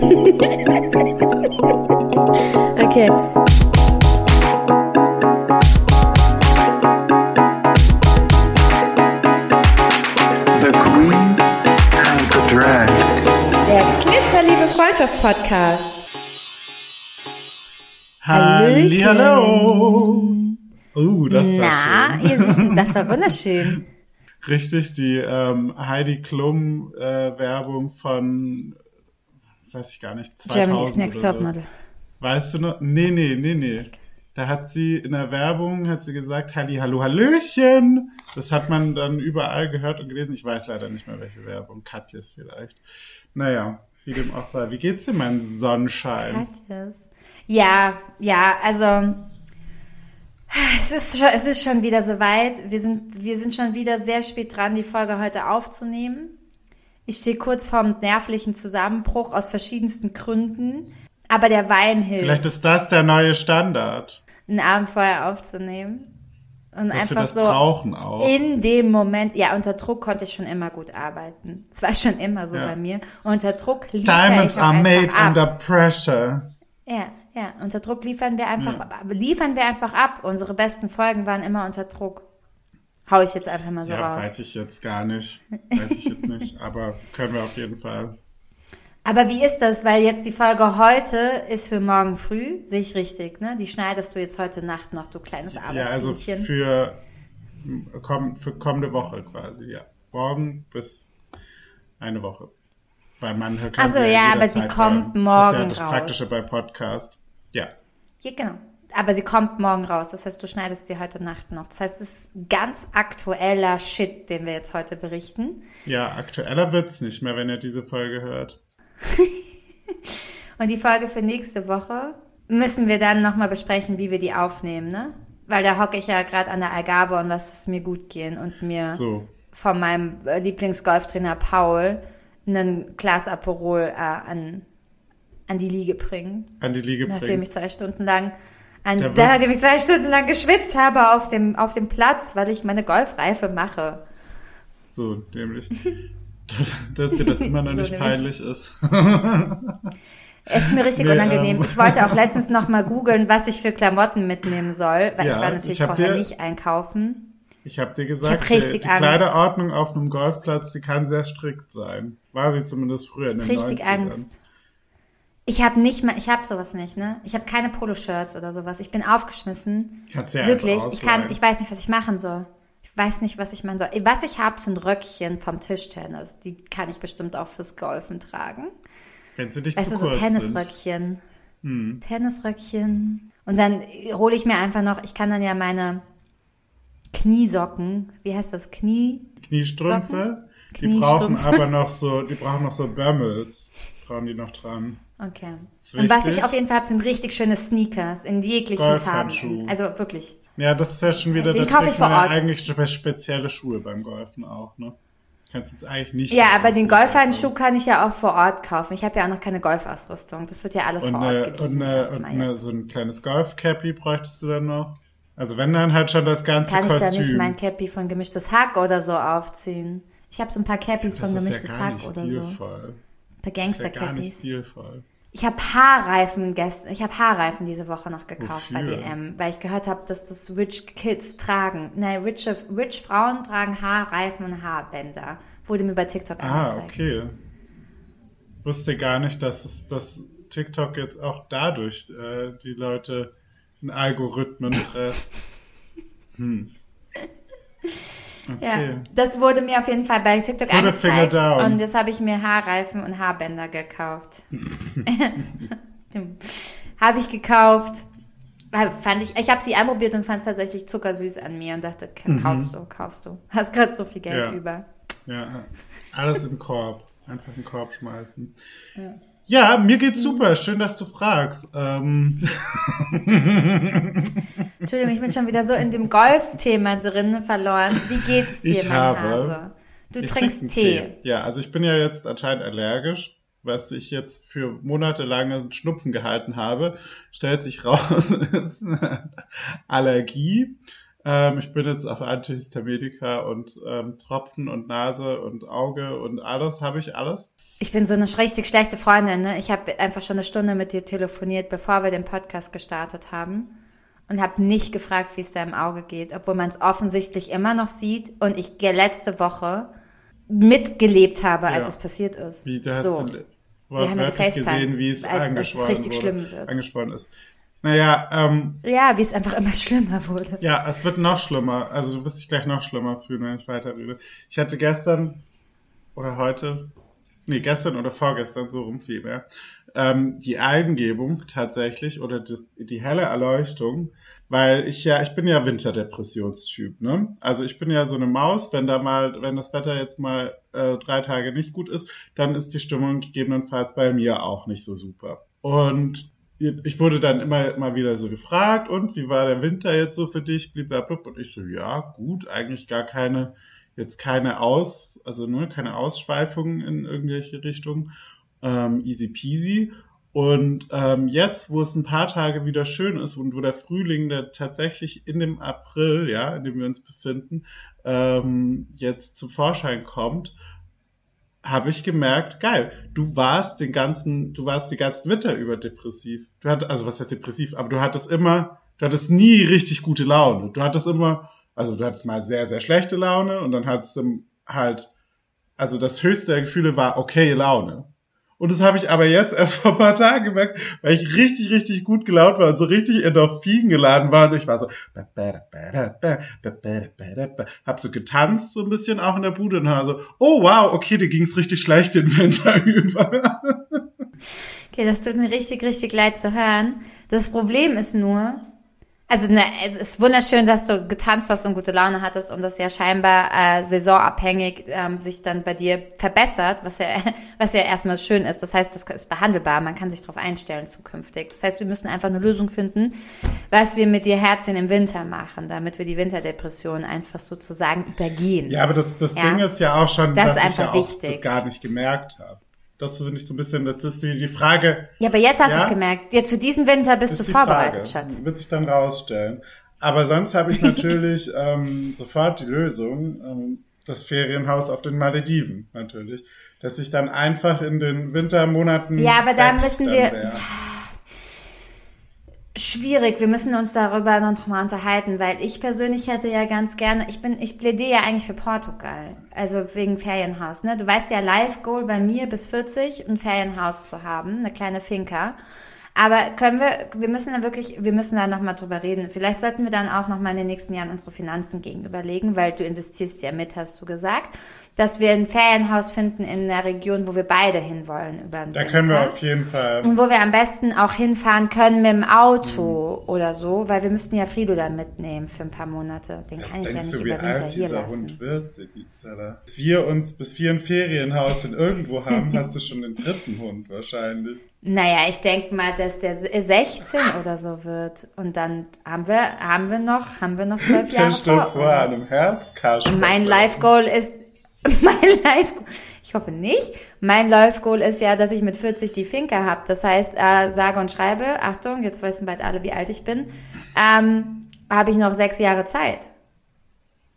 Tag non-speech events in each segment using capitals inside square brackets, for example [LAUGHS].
okay. The Queen and the Drag. Der Glitzerliebe Freundschaft Podcast. Hallöchen. Hallo. Uh, das war Na, schön. ihr Süßen, das war wunderschön. [LAUGHS] Richtig, die ähm, Heidi Klum äh, Werbung von, weiß ich gar nicht, 2000 Germany's Next. Topmodel. Weißt du noch? Nee, nee, nee, nee. Da hat sie in der Werbung, hat sie gesagt, Halli, hallo, hallöchen. Das hat man dann überall gehört und gelesen. Ich weiß leider nicht mehr, welche Werbung. Katjes vielleicht. Naja, wie dem auch sei. Wie geht's dir, mein Sonnenschein? Katjes. Ja, ja, also es ist, schon, es ist schon wieder soweit. Wir sind, wir sind schon wieder sehr spät dran, die Folge heute aufzunehmen. Ich stehe kurz vorm nervlichen Zusammenbruch aus verschiedensten Gründen. Aber der Wein hilft, Vielleicht ist das der neue Standard. einen Abend vorher aufzunehmen. Und Dass einfach so in dem Moment, ja, unter Druck konnte ich schon immer gut arbeiten. [LAUGHS] Es war schon immer so Ja. bei mir. Unter Druck liefere Diamonds ich are made ab. under pressure. Ja, ja, unter Druck liefern wir einfach, liefern wir einfach ab. Unsere besten Folgen waren immer unter Druck. Hau ich jetzt einfach mal so Ja, raus. weiß ich jetzt gar nicht. Weiß ich jetzt nicht, [LAUGHS] aber können wir auf jeden Fall. Aber wie ist das? Weil jetzt die Folge heute ist für morgen früh, sehe ich richtig, ne? Die schneidest du jetzt heute Nacht noch, du kleines Ja, also Arbeitsbienchen. für, komm, für kommende Woche quasi, ja. Morgen bis eine Woche. Weil man kann Ach so, sie ja, aber sie kommt morgen Das ist ja das raus. Praktische bei Podcast. Ja. Ja, genau. Aber sie kommt morgen raus. Das heißt, du schneidest sie heute Nacht noch. Das heißt, es ist ganz aktueller Shit, den wir jetzt heute berichten. Ja, aktueller wird's nicht mehr, wenn ihr diese Folge hört. [LAUGHS] Und die Folge für nächste Woche müssen wir dann nochmal besprechen, wie wir die aufnehmen, ne? Weil da hocke ich ja gerade an der Algarve und lasse es mir gut gehen und mir So. von meinem äh, Lieblingsgolftrainer Paul einen Glas Aperol äh, an, an die Liege bringen. An die Liege Nachdem bringen. ich zwei Stunden lang an, Der da, Witz- nachdem ich zwei Stunden lang geschwitzt habe auf dem, auf dem Platz, weil ich meine Golfreife mache. So, dämlich. [LAUGHS] Dass dir das immer noch [LAUGHS] So nicht nämlich. peinlich ist. [LAUGHS] Es ist mir richtig Nee, unangenehm. ähm. Ich wollte auch letztens noch mal googeln, was ich für Klamotten mitnehmen soll, weil Ja, ich war natürlich ich vorher dir- nicht einkaufen. Ich habe dir gesagt, hab die, die. Kleiderordnung auf einem Golfplatz, die kann sehr strikt sein. War sie zumindest früher in den Richtig 90ern. Angst. Ich habe nicht mal, ich habe sowas nicht, ne? Ich habe keine Poloshirts oder sowas. Ich bin aufgeschmissen. Kannst ja Wirklich, ich kann, ich weiß nicht, was ich machen soll. Ich weiß nicht, was ich machen soll. Was ich habe, sind Röckchen vom Tischtennis. Die kann ich bestimmt auch fürs Golfen tragen. Wenn sie dich Weißt zu du, so kurz sind. Tennisröckchen. Tennisröckchen. Und dann hole ich mir einfach noch, ich kann dann ja meine Kniesocken, wie heißt das, Knie? Kniestrümpfe, die brauchen aber noch so, die brauchen noch so Bömmels. Brauchen die noch dran. Okay. Und was ich auf jeden Fall habe, sind richtig schöne Sneakers in jeglichen. Farben. Also wirklich. Ja, das ist ja schon wieder, Den das kauf ich vor ja Ort. eigentlich spe- spezielle Schuhe beim Golfen auch, ne? Kannst jetzt eigentlich nicht. Ja, aber den Golfhandschuh kann ich ja auch vor Ort kaufen. Ich habe ja auch noch keine Golfausrüstung. Das wird ja alles Und, vor Ort geliefert. und, eine, und eine, so ein kleines Golfcappy bräuchtest du dann noch. Also wenn dann halt schon das ganze Kann ich Kostüm. da nicht mein Cappy von gemischtes Hack oder so aufziehen? Ich habe so ein paar Cappies das von gemischtes ja Hack oder so. Ein paar Das ist ja Ich habe Haarreifen gestern, ich habe Haarreifen diese Woche noch gekauft bei Wofür? DM, weil ich gehört habe, dass das Rich Kids tragen. Nein, rich, rich Frauen tragen Haarreifen und Haarbänder. Wurde mir bei TikTok Ah, angezeigt. okay. Wusste gar nicht, dass es dass TikTok jetzt auch dadurch äh, die Leute in Algorithmen presst. [LAUGHS] Hm. Okay. Ja, das wurde mir auf jeden Fall bei TikTok Put angezeigt und jetzt habe ich mir Haarreifen und Haarbänder gekauft. [LAUGHS] habe ich gekauft. Äh, Fand ich, ich habe sie anprobiert und fand es tatsächlich zuckersüß an mir und dachte, kaufst du, kaufst du. [LAUGHS] Hast gerade so viel Geld Mhm. Ja. über. Ja, alles im Korb. Einfach in den Korb schmeißen. Ja, mir geht's super. Schön, dass du fragst. Ähm, [LAUGHS] Entschuldigung, ich bin schon wieder so in dem Golfthema drin verloren. Wie geht's dir, Ich mein habe- Hase? Du trinkst Tee. einen Ja, also ich bin ja jetzt anscheinend allergisch, was ich jetzt für monatelange Schnupfen gehalten habe. Stellt sich raus, [LAUGHS] ist eine Allergie. Ähm, ich bin jetzt auf Antihistaminika und ähm, Tropfen und Nase und Auge und alles, habe ich alles. Ich bin so eine richtig schlechte Freundin. Ne? Ich habe einfach schon eine Stunde mit dir telefoniert, bevor wir den Podcast gestartet haben. Und habe nicht gefragt, wie es deinem Auge geht, obwohl man es offensichtlich immer noch sieht. Und ich letzte Woche mitgelebt habe, als Ja. es passiert ist. Wie, da hast so. du Wir haben ja gesehen, wie es als es angeschwollen richtig wurde, schlimm wird. angeschwollen ist. Naja, ähm, Ja, wie es einfach immer [LAUGHS] schlimmer wurde. Ja, es wird noch schlimmer. Also du wirst dich gleich noch schlimmer fühlen, wenn ich weiterrede. Ich hatte gestern oder heute, nee, gestern oder vorgestern, so rum vielmehr, ähm, die Eingebung tatsächlich oder die, die helle Erleuchtung, weil ich ja, ich bin ja Winterdepressionstyp, ne? Also ich bin ja so eine Maus, wenn da mal, wenn das Wetter jetzt mal äh, drei Tage nicht gut ist, dann ist die Stimmung gegebenenfalls bei mir auch nicht so super. Und ich wurde dann immer mal wieder so gefragt, und wie war der Winter jetzt so für dich? Blablabla. Und ich so, ja, gut, eigentlich gar keine, jetzt keine Aus, also nur keine Ausschweifungen in irgendwelche Richtungen. Ähm, easy peasy. Und ähm, jetzt, wo es ein paar Tage wieder schön ist und wo der Frühling der tatsächlich in dem April, ja, in dem wir uns befinden, ähm, jetzt zum Vorschein kommt, habe ich gemerkt, geil, du warst den ganzen, du warst die ganzen Winter über depressiv. Du hattest, also was heißt depressiv, aber du hattest immer, du hattest nie richtig gute Laune. Du hattest immer, also du hattest mal sehr, sehr schlechte Laune und dann hattest du halt, also das höchste der Gefühle war okay Laune. Und das habe ich aber jetzt erst [LAUGHS] vor ein paar Tagen gemerkt, weil ich richtig, richtig gut gelaunt war und so richtig Endorphin geladen war. Und ich war so, hab so getanzt so ein bisschen auch in der Bude und war so, oh wow, okay, dir ging's richtig schlecht den Winter über. Okay, das tut mir richtig, richtig leid zu hören. Das Problem ist nur, also ne, es ist wunderschön, dass du getanzt hast und gute Laune hattest und das ja scheinbar äh, saisonabhängig ähm, sich dann bei dir verbessert, was ja, [LAUGHS] was ja erstmal schön ist. Das heißt, das ist behandelbar, man kann sich darauf einstellen zukünftig. Das heißt, wir müssen einfach eine Lösung finden, was wir mit dir Herzchen im Winter machen, damit wir die Winterdepression einfach sozusagen übergehen. Ja, aber das, das Ja. Ding ist ja auch schon, Das dass ist ich einfach ja auch wichtig. das gar nicht gemerkt habe. Das finde ich so ein bisschen, das ist die, die Frage, Ja, aber jetzt hast Ja? du es gemerkt. Jetzt für diesen Winter bist ist du vorbereitet, Frage. Schatz. Wird sich dann rausstellen. Aber sonst habe ich [LAUGHS] natürlich ähm, sofort die Lösung, ähm, das Ferienhaus auf den Malediven natürlich. Dass ich dann einfach in den Wintermonaten. Ja, aber da müssen wir- wär. Schwierig, wir müssen uns darüber noch mal unterhalten, weil ich persönlich hätte ja ganz gerne, ich bin, ich plädiere ja eigentlich für Portugal, also wegen Ferienhaus, ne? Du weißt ja, Live Goal bei mir bis 40 ein Ferienhaus zu haben, eine kleine Finca. Aber können wir, wir müssen da wirklich, wir müssen da nochmal drüber reden. Vielleicht sollten wir dann auch nochmal in den nächsten Jahren unsere Finanzen gegenüberlegen, weil du investierst ja mit, hast du gesagt, dass wir ein Ferienhaus finden in der Region, wo wir beide hinwollen über den Da Winter. können wir auf jeden Fall. Und wo wir am besten auch hinfahren können mit dem Auto oder so, weil wir müssten ja Frido dann mitnehmen für ein paar Monate. Den kann ich ja nicht du, über Winter hier lassen. Wird? Bis wir uns, bis wir ein Ferienhaus in irgendwo haben, [LAUGHS] hast du schon den dritten Hund wahrscheinlich. Naja, ich denke mal, dass der 16 oder so wird. Und dann haben wir, haben wir noch, haben wir noch zwölf Jahre vor vor, uns. einem Herzkasper. Mein Life-Goal ist, [LAUGHS] mein Life, ich hoffe nicht, mein Life-Goal ist ja, dass ich mit 40 die Finca habe. Das heißt, äh, sage und schreibe, Achtung, jetzt wissen bald alle, wie alt ich bin, ähm, habe ich noch sechs Jahre Zeit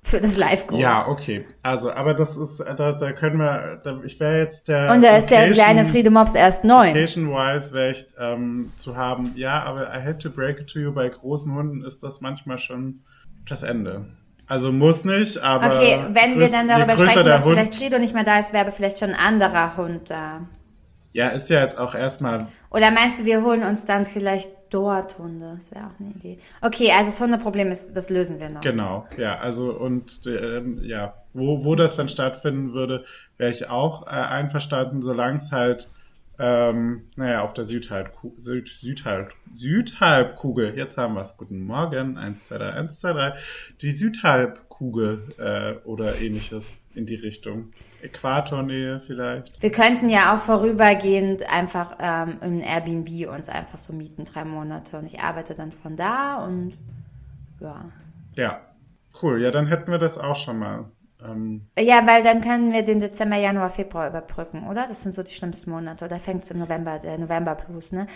für das Live-Goal. Ja, okay. Also, aber das ist, da, da können wir, da, ich wäre jetzt der. Und da ist der kleine Friede Mops erst neun. Location-wise wäre ich ähm, zu haben, ja, aber I had to break it to you, bei großen Hunden ist das manchmal schon das Ende. Also muss nicht, aber. Okay, wenn wir dann darüber sprechen, dass Hund, vielleicht Frido nicht mehr da ist, wäre vielleicht schon ein anderer Hund da. Ja, ist ja jetzt auch erstmal. Oder meinst du, wir holen uns dann vielleicht dort Hunde? Das wäre auch eine Idee. Okay, also das Hundeproblem ist, das lösen wir noch. Genau, ja, also und ähm, ja, wo, wo das dann stattfinden würde, wäre ich auch äh, einverstanden, solange es halt, ähm, naja, auf der Südhalbku Süd, Südhalb Südhalbkugel, jetzt haben wir es, guten Morgen, 1, 2, 3, 1, 2, 3, die Südhalbkugel äh, oder ähnliches in die Richtung. Äquatornähe vielleicht. Wir könnten ja auch vorübergehend einfach ähm, im Airbnb uns einfach so mieten, drei Monate. Und ich arbeite dann von da und ja. Ja, cool, ja, dann hätten wir das auch schon mal. Ähm, Ja, weil dann können wir den Dezember, Januar, Februar überbrücken, oder? Das sind so die schlimmsten Monate. Oder fängt es im November, der November Blues, ne?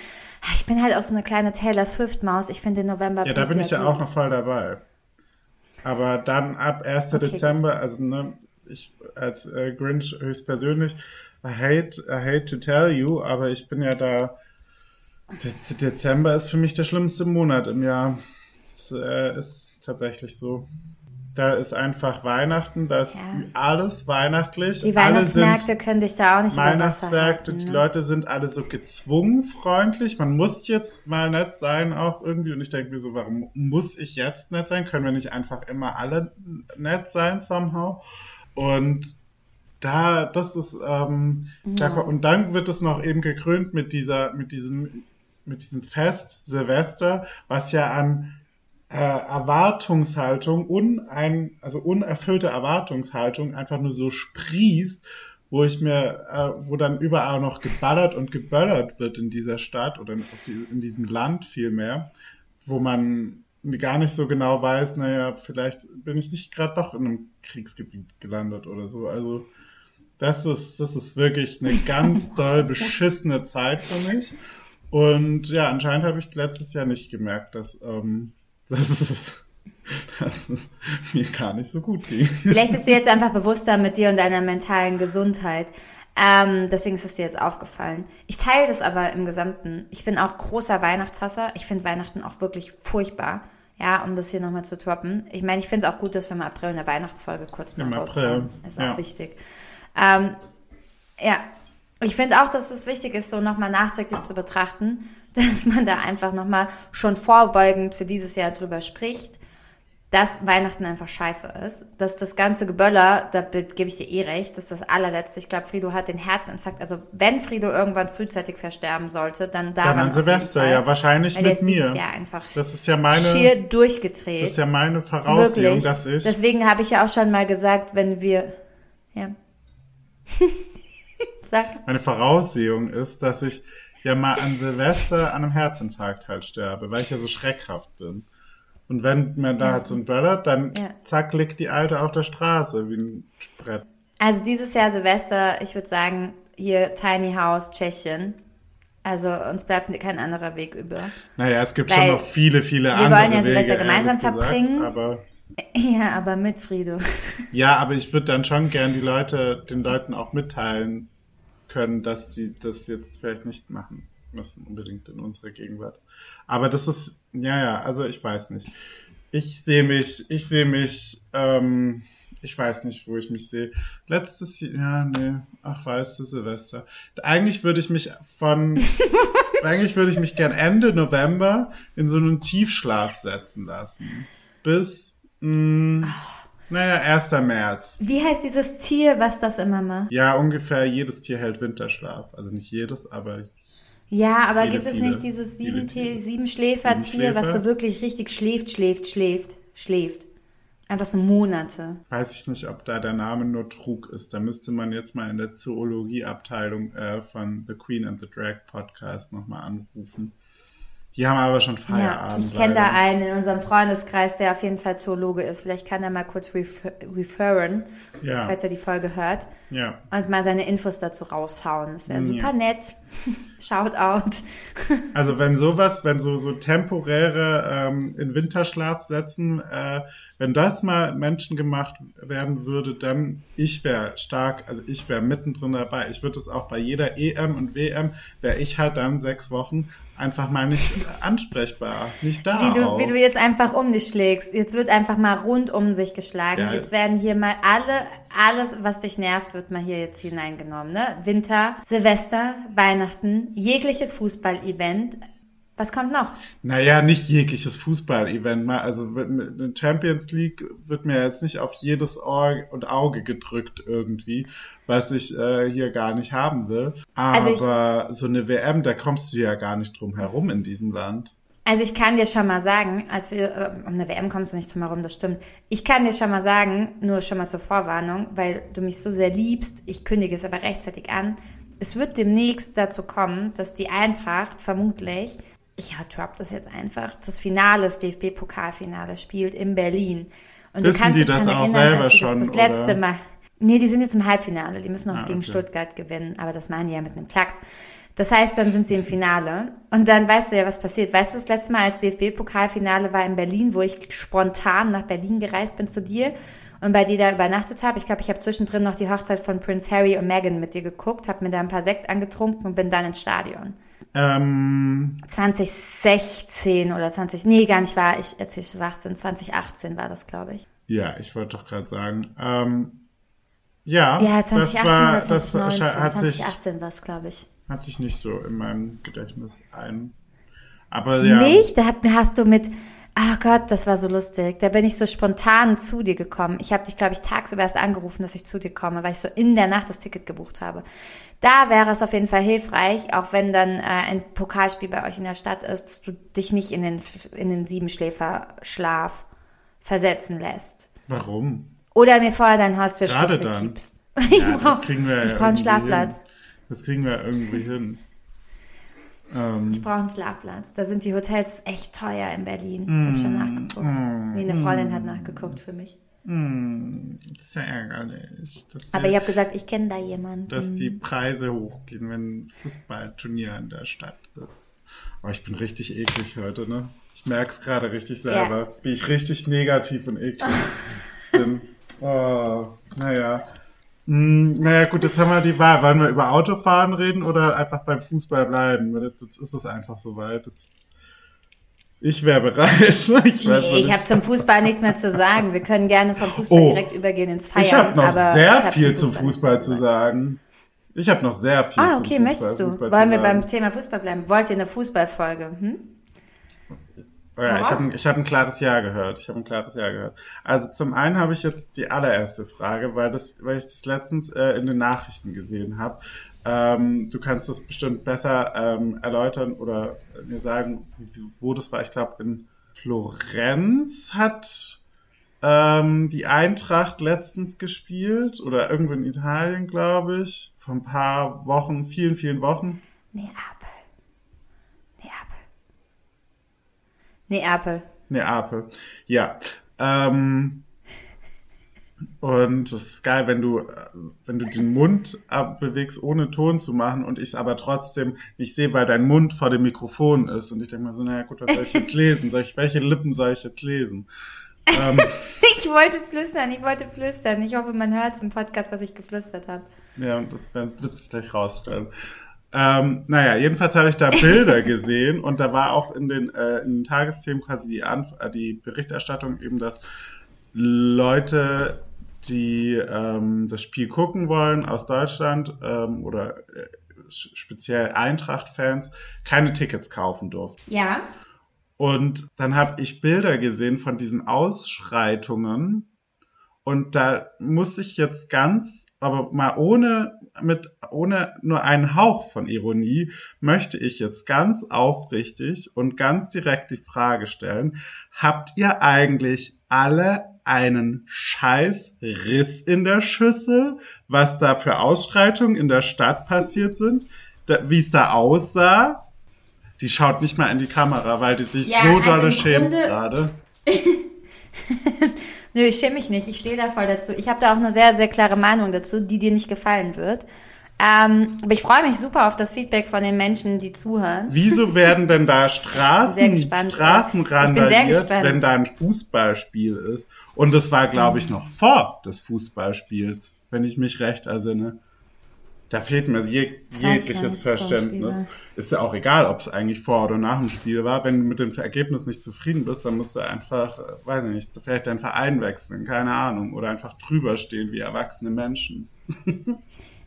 Ah, Ich bin halt auch so eine kleine Taylor Swift-Maus. Ich finde den November ja, Blues da bin ich ja gut. auch noch voll dabei. Aber dann ab 1. Okay, Dezember, also ne, ich als äh, Grinch höchstpersönlich, I hate, I hate to tell you, aber ich bin ja da, Dez- Dezember ist für mich der schlimmste Monat im Jahr. Es äh, ist tatsächlich so. Da ist einfach Weihnachten, da ist Ja. alles weihnachtlich. Die Weihnachtsmärkte sind können dich da auch nicht Weihnachtsmärkte, die Ne? Leute sind alle so gezwungen freundlich. Man muss jetzt mal nett sein auch irgendwie. Und ich denke mir so, warum muss ich jetzt nett sein? Können wir nicht einfach immer alle nett sein somehow? Und da, das ist, ähm, da, ko- und dann wird es noch eben gekrönt mit dieser, mit diesem, mit diesem Fest Silvester, was ja an äh, Erwartungshaltung, unein, also unerfüllte Erwartungshaltung einfach nur so sprießt, wo ich mir, äh, wo dann überall noch geballert und geböllert wird in dieser Stadt oder in, in diesem Land vielmehr, wo man gar nicht so genau weiß, naja, vielleicht bin ich nicht gerade doch in einem Kriegsgebiet gelandet oder so. Also das ist, das ist wirklich eine [LAUGHS] ganz doll beschissene Zeit für mich. Und ja, anscheinend habe ich letztes Jahr nicht gemerkt, dass, ähm, dass, es, dass es mir gar nicht so gut ging. Vielleicht bist du jetzt einfach bewusster mit dir und deiner mentalen Gesundheit. Ähm, deswegen ist es dir jetzt aufgefallen. Ich teile das aber im Gesamten. Ich bin auch großer Weihnachtshasser. Ich finde Weihnachten auch wirklich furchtbar. Ja, um das hier nochmal zu droppen. Ich meine, ich finde es auch gut, dass wir im April eine Weihnachtsfolge kurz mal Im raushauen. Ist ja. auch wichtig. Ähm, ja, ich finde auch, dass es wichtig ist, so nochmal nachträglich zu betrachten, dass man da einfach nochmal schon vorbeugend für dieses Jahr drüber spricht, dass Weihnachten einfach scheiße ist. Dass das ganze Geböller, da be- gebe ich dir eh recht, das ist das allerletzte. Ich glaube, Frido hat den Herzinfarkt. Also wenn Frido irgendwann frühzeitig versterben sollte, dann daran Dann an Silvester, Fall. ja, wahrscheinlich Weil mit mir. Jahr einfach Das ist ja meine, schier durchgedreht. das ist ja meine Voraussehung, Wirklich. dass ich, Deswegen habe ich ja auch schon mal gesagt, wenn wir. Ja. [LAUGHS] Sag. meine Voraussehung ist, dass ich ja mal an Silvester an einem Herzinfarkt halt sterbe, weil ich ja so schreckhaft bin. Und wenn mir da Ja. halt so ein böllert, dann Ja. zack, liegt die Alte auf der Straße wie ein Brett. Also dieses Jahr Silvester, ich würde sagen, hier Tiny House, Tschechien. Also uns bleibt kein anderer Weg über. Naja, es gibt Weil schon noch viele, viele wir andere wollen ja Wege, Silvester gemeinsam ehrlich gesagt, verbringen. Aber [LAUGHS] Ja, aber mit Frido. Ja, aber ich würde dann schon gern die Leute, den Leuten auch mitteilen können, dass sie das jetzt vielleicht nicht machen müssen, unbedingt in unserer Gegenwart. Aber das ist, ja, ja, also ich weiß nicht. Ich sehe mich, ich sehe mich, ähm, ich weiß nicht, wo ich mich sehe. Letztes Jahr, ja, nee, ach, weißt du, Silvester. Eigentlich würde ich mich von, [LAUGHS] eigentlich würde ich mich gern Ende November in so einen Tiefschlaf setzen lassen. Bis, mh, naja, 1. März. Wie heißt dieses Tier, was das immer macht? Ja, ungefähr jedes Tier hält Winterschlaf. Also nicht jedes, aber Ja, aber Viele, gibt es viele, nicht dieses viele sieben Tiere. Siebenschläfer-Tier, was so wirklich richtig schläft, schläft, schläft, schläft? Einfach so Monate. weiß ich nicht, ob da der Name nur Trug ist. Da müsste man jetzt mal in der Zoologieabteilung äh, von The Queen and the Drag Podcast nochmal anrufen. Die haben aber schon Ja, Feierabend. ich kenne da einen in unserem Freundeskreis, der auf jeden Fall Zoologe ist. Vielleicht kann er mal kurz refer referen, Ja. falls er die Folge hört. Ja. Und mal seine Infos dazu raushauen. Das wäre Ja. super nett. [LAUGHS] Shoutout. Also wenn sowas, wenn so, so temporäre ähm, in Winterschlaf setzen, äh, wenn das mal Menschen gemacht werden würde, dann ich wäre stark, also ich wäre mittendrin dabei. Ich würde es auch bei jeder EM und WM, wäre ich halt dann sechs Wochen einfach mal nicht ansprechbar, nicht da. Wie du, wie du jetzt einfach um dich schlägst. Jetzt wird einfach mal rund um sich geschlagen. Ja. Jetzt werden hier mal alle, alles, was dich nervt, wird mal hier jetzt hineingenommen. Ne? Winter, Silvester, Weihnachten, jegliches Fußball-Event. Was kommt noch? Naja, nicht jegliches Fußball-Event mal. Also eine Champions League wird mir jetzt nicht auf jedes Ohr und Auge gedrückt irgendwie, was ich äh, hier gar nicht haben will. Also Aber ich- so eine WM, da kommst du ja gar nicht drum herum in diesem Land. Also ich kann dir schon mal sagen, also äh, um eine WM kommst du nicht drum herum, das stimmt. Ich kann dir schon mal sagen, nur schon mal zur Vorwarnung, weil du mich so sehr liebst, ich kündige es aber rechtzeitig an. Es wird demnächst dazu kommen, dass die Eintracht vermutlich, ich ja, drop das jetzt einfach, das Finale, das DFB-Pokalfinale spielt in Berlin. Und Wissen du kannst die dich das daran auch erinnern, selber schon, das, das letzte? Mal. Nee, die sind jetzt im Halbfinale, die müssen noch Ah, gegen okay. Stuttgart gewinnen, aber das meinen die ja mit einem Klacks. Das heißt, dann sind sie im Finale. Und dann weißt du ja, was passiert. Weißt du, das letzte Mal als DFB-Pokalfinale war in Berlin, wo ich spontan nach Berlin gereist bin zu dir und bei dir da übernachtet habe. Ich glaube, ich habe zwischendrin noch die Hochzeit von Prince Harry und Meghan mit dir geguckt, habe mir da ein paar Sekt angetrunken und bin dann ins Stadion. Ähm, 2016 oder 20, nee, gar nicht war, ich erzähle Schwachsinn, 2018 war das, glaube ich. ja, ich wollte doch gerade sagen. Ähm, ja, Ja, 2018 das war, oder das 2019, hat sich, 2018 war es, glaube ich. Hatte ich nicht so in meinem Gedächtnis ein. Aber ja. Nicht? Da hast du mit, ach Gott, das war so lustig. Da bin ich so spontan zu dir gekommen. Ich habe dich, glaube ich, tagsüber erst angerufen, dass ich zu dir komme, weil ich so in der Nacht das Ticket gebucht habe. Da wäre es auf jeden Fall hilfreich, auch wenn dann äh, ein Pokalspiel bei euch in der Stadt ist, dass du dich nicht in den, in den Siebenschläfer-Schlaf versetzen lässt. Warum? Oder mir vorher deinen Gerade Haustürschlüssel dann. gibst. [LAUGHS] Ich Ja, brauche ja brauch einen Schlafplatz. Hin. Das kriegen wir irgendwie hin. Ähm, Ich brauche einen Schlafplatz. Da sind die Hotels echt teuer in Berlin. Ich habe schon nachgeguckt. Nee, eine Freundin hat nachgeguckt für mich. hm, das ist ja ärgerlich, Aber die, ich habe gesagt, ich kenne da jemanden. dass die Preise hochgehen, wenn ein Fußballturnier in der Stadt ist. Aber ich bin richtig eklig heute, ne? Ich merke es gerade richtig selber, wie ich richtig negativ und eklig [LAUGHS] bin. Oh, naja. Hm, naja, gut, jetzt haben wir die Wahl. Wollen wir über Autofahren reden oder einfach beim Fußball bleiben? Jetzt, jetzt ist es einfach soweit. Jetzt, ich wäre bereit. [LAUGHS] Ich, Nee, ich habe zum Fußball nichts mehr zu sagen. Wir können gerne vom Fußball Oh. direkt übergehen ins Feiern. Ich habe noch sehr viel zum Fußball zu sagen. Ich habe noch sehr viel Ah, okay, Fußball, möchtest du? Fußball Wollen wir beim. Thema Fußball bleiben? Wollt ihr eine Fußballfolge? Hm? Oh ja, ich habe hab ein klares Ja gehört. Ich habe ein klares Ja gehört. Also zum einen habe ich jetzt die allererste Frage, weil, das, weil ich das letztens äh, in den Nachrichten gesehen habe. Ähm, du kannst das bestimmt besser ähm, erläutern oder mir sagen, wo das war. Ich glaube, in Florenz hat ähm, die Eintracht letztens gespielt oder irgendwo in Italien, glaube ich. Vor ein paar Wochen, vielen, vielen Wochen. Neapel. Neapel. Neapel. Ja. Ähm, und es ist geil, wenn du, wenn du den Mund bewegst, ohne Ton zu machen und ich es aber trotzdem nicht sehe, weil dein Mund vor dem Mikrofon ist. Und ich denke mal so, naja gut, was soll ich jetzt [LAUGHS] lesen? Soll ich, welche Lippen soll ich jetzt lesen? Ähm, [LAUGHS] Ich wollte flüstern, ich wollte flüstern. Ich hoffe, man hört es im Podcast, dass ich geflüstert habe. ja, und das wird wird sich gleich rausstellen. Ähm, naja, jedenfalls habe ich da Bilder gesehen und da war auch in den, äh, in den Tagesthemen quasi die, Anf äh, die Berichterstattung eben, dass Leute, die ähm, das Spiel gucken wollen aus Deutschland ähm, oder äh, speziell Eintracht-Fans, keine Tickets kaufen durften. Ja. Und dann habe ich Bilder gesehen von diesen Ausschreitungen und da muss ich jetzt ganz, aber mal ohne mit ohne nur einen Hauch von Ironie möchte ich jetzt ganz aufrichtig und ganz direkt die Frage stellen: Habt ihr eigentlich alle einen scheiß Riss in der Schüssel, was da für Ausschreitungen in der Stadt passiert sind, wie es da aussah? Die schaut nicht mal in die Kamera, weil die sich Ja, so also dolle im schämt Grunde- gerade. [LAUGHS] Nö, ich schäme mich nicht. Ich stehe da voll dazu. Ich habe da auch eine sehr, sehr klare Meinung dazu, die dir nicht gefallen wird. Ähm, aber ich freue mich super auf das Feedback von den Menschen, die zuhören. Wieso werden denn da Straßen. Straßen randaliert, wenn da ein Fußballspiel ist? Und das war, glaube ich, noch vor des Fußballspiels, wenn ich mich recht ersinne. Da fehlt mir jeg ich jegliches Verständnis. Ist ja auch egal, ob es eigentlich vor oder nach dem Spiel war. Wenn du mit dem Ergebnis nicht zufrieden bist, dann musst du einfach, äh, weiß ich nicht, vielleicht deinen Verein wechseln, keine Ahnung. Oder einfach drüber stehen wie erwachsene Menschen. [LAUGHS]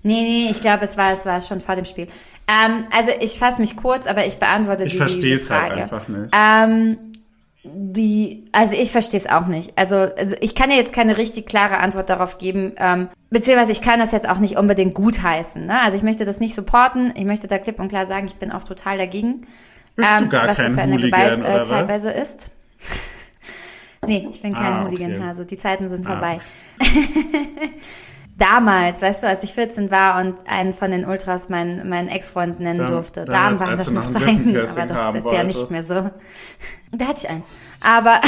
Nee, nee, ich glaube, es war, es war schon vor dem Spiel. Ähm, also ich fasse mich kurz, aber ich beantworte Ich verstehe diese es halt Frage. einfach nicht. Ähm, die, also ich verstehe es auch nicht. Also, also ich kann dir jetzt keine richtig klare Antwort darauf geben, ähm, beziehungsweise ich kann das jetzt auch nicht unbedingt gutheißen. Ne? Also ich möchte das nicht supporten. Ich möchte da klipp und klar sagen, ich bin auch total dagegen, gar was da kein für eine Hooligan, Gewalt äh, teilweise ist. [LAUGHS] nee, ich bin kein Ah, okay. Hooligan-Hase. Die Zeiten sind Ah. vorbei. [LAUGHS] Damals, weißt du, als ich 14 war und einen von den Ultras meinen, meinen Ex-Freund nennen Dann- durfte, dann als- waren das noch Zeiten, aber das ist ja nicht mehr so. Da hatte ich eins. Aber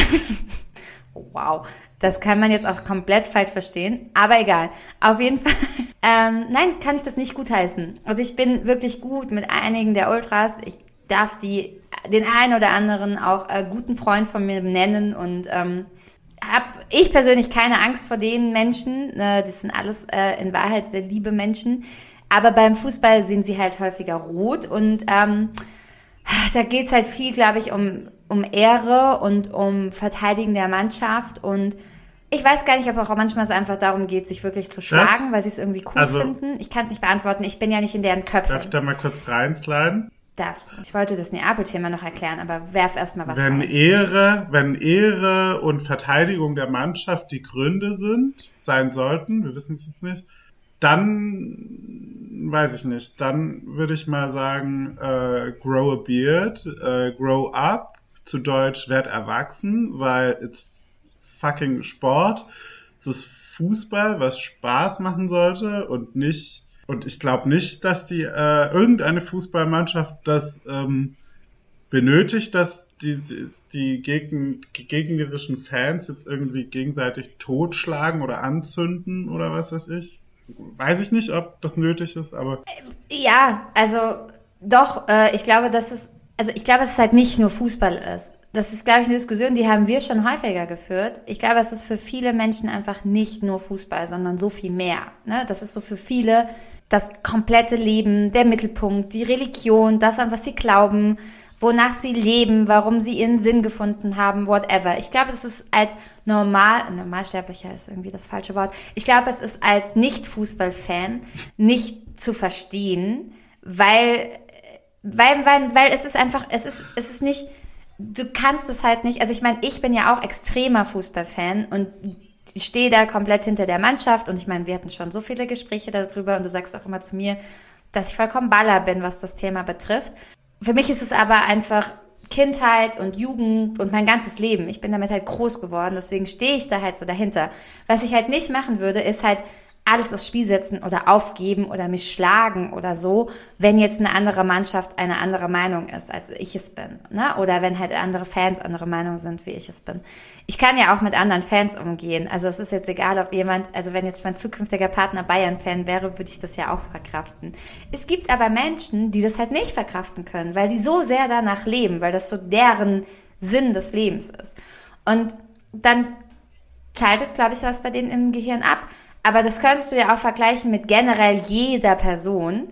[LAUGHS] wow, das kann man jetzt auch komplett falsch verstehen. Aber egal. Auf jeden Fall [LAUGHS] Ähm, nein, kann ich das nicht gutheißen. Also ich bin wirklich gut mit einigen der Ultras. Ich darf die den einen oder anderen auch äh, guten Freund von mir nennen und ähm, habe ich persönlich keine Angst vor den Menschen. Äh, das sind alles äh, in Wahrheit sehr liebe Menschen. Aber beim Fußball sind sie halt häufiger rot und ähm, da geht's halt viel, glaube ich, um, um Ehre und um Verteidigen der Mannschaft und ich weiß gar nicht, ob auch manchmal es einfach darum geht, sich wirklich zu schlagen, das, weil sie es irgendwie cool also, finden. Ich kann es nicht beantworten. Ich bin ja nicht in deren Köpfen. Darf ich da mal kurz reinsliden? Darf. Ich wollte das Neapel-Thema noch erklären, aber werf erst mal was wenn rein. Ehre, wenn Ehre und Verteidigung der Mannschaft die Gründe sind, sein sollten, wir wissen es jetzt nicht, dann weiß ich nicht. Dann würde ich mal sagen, äh, grow a beard, äh, grow up, zu Deutsch werd erwachsen, weil it's fucking Sport. Es ist Fußball, was Spaß machen sollte und nicht und ich glaube nicht, dass die äh, irgendeine Fußballmannschaft das ähm, benötigt, dass die, die, die gegen, gegnerischen Fans jetzt irgendwie gegenseitig totschlagen oder anzünden oder was weiß ich. Weiß ich nicht, ob das nötig ist, aber. Ja, also doch, äh, ich glaube, dass es, also ich glaube, dass es halt nicht nur Fußball ist. Das ist, glaube ich, eine Diskussion, die haben wir schon häufiger geführt. Ich glaube, es ist für viele Menschen einfach nicht nur Fußball, sondern so viel mehr. Ne? Das ist so für viele das komplette Leben, der Mittelpunkt, die Religion, das, an was sie glauben, wonach sie leben, warum sie ihren Sinn gefunden haben, whatever. Ich glaube, es ist als normal, normalsterblicher ist irgendwie das falsche Wort. Ich glaube, es ist als Nicht-Fußballfan nicht zu verstehen, weil, weil, weil, weil es ist einfach, es ist, es ist nicht, du kannst es halt nicht, also ich meine, ich bin ja auch extremer Fußballfan und ich stehe da komplett hinter der Mannschaft und ich meine, wir hatten schon so viele Gespräche darüber und du sagst auch immer zu mir, dass ich vollkommen baller bin, was das Thema betrifft. Für mich ist es aber einfach Kindheit und Jugend und mein ganzes Leben. Ich bin damit halt groß geworden, deswegen stehe ich da halt so dahinter. Was ich halt nicht machen würde, ist halt alles aufs Spiel setzen oder aufgeben oder mich schlagen oder so, wenn jetzt eine andere Mannschaft eine andere Meinung ist, als ich es bin. Ne? Oder wenn halt andere Fans andere Meinung sind, wie ich es bin. Ich kann ja auch mit anderen Fans umgehen. Also es ist jetzt egal, ob jemand, also wenn jetzt mein zukünftiger Partner Bayern-Fan wäre, würde ich das ja auch verkraften. Es gibt aber Menschen, die das halt nicht verkraften können, weil die so sehr danach leben, weil das so deren Sinn des Lebens ist. Und dann schaltet, glaube ich, was bei denen im Gehirn ab. Aber das könntest du ja auch vergleichen mit generell jeder Person,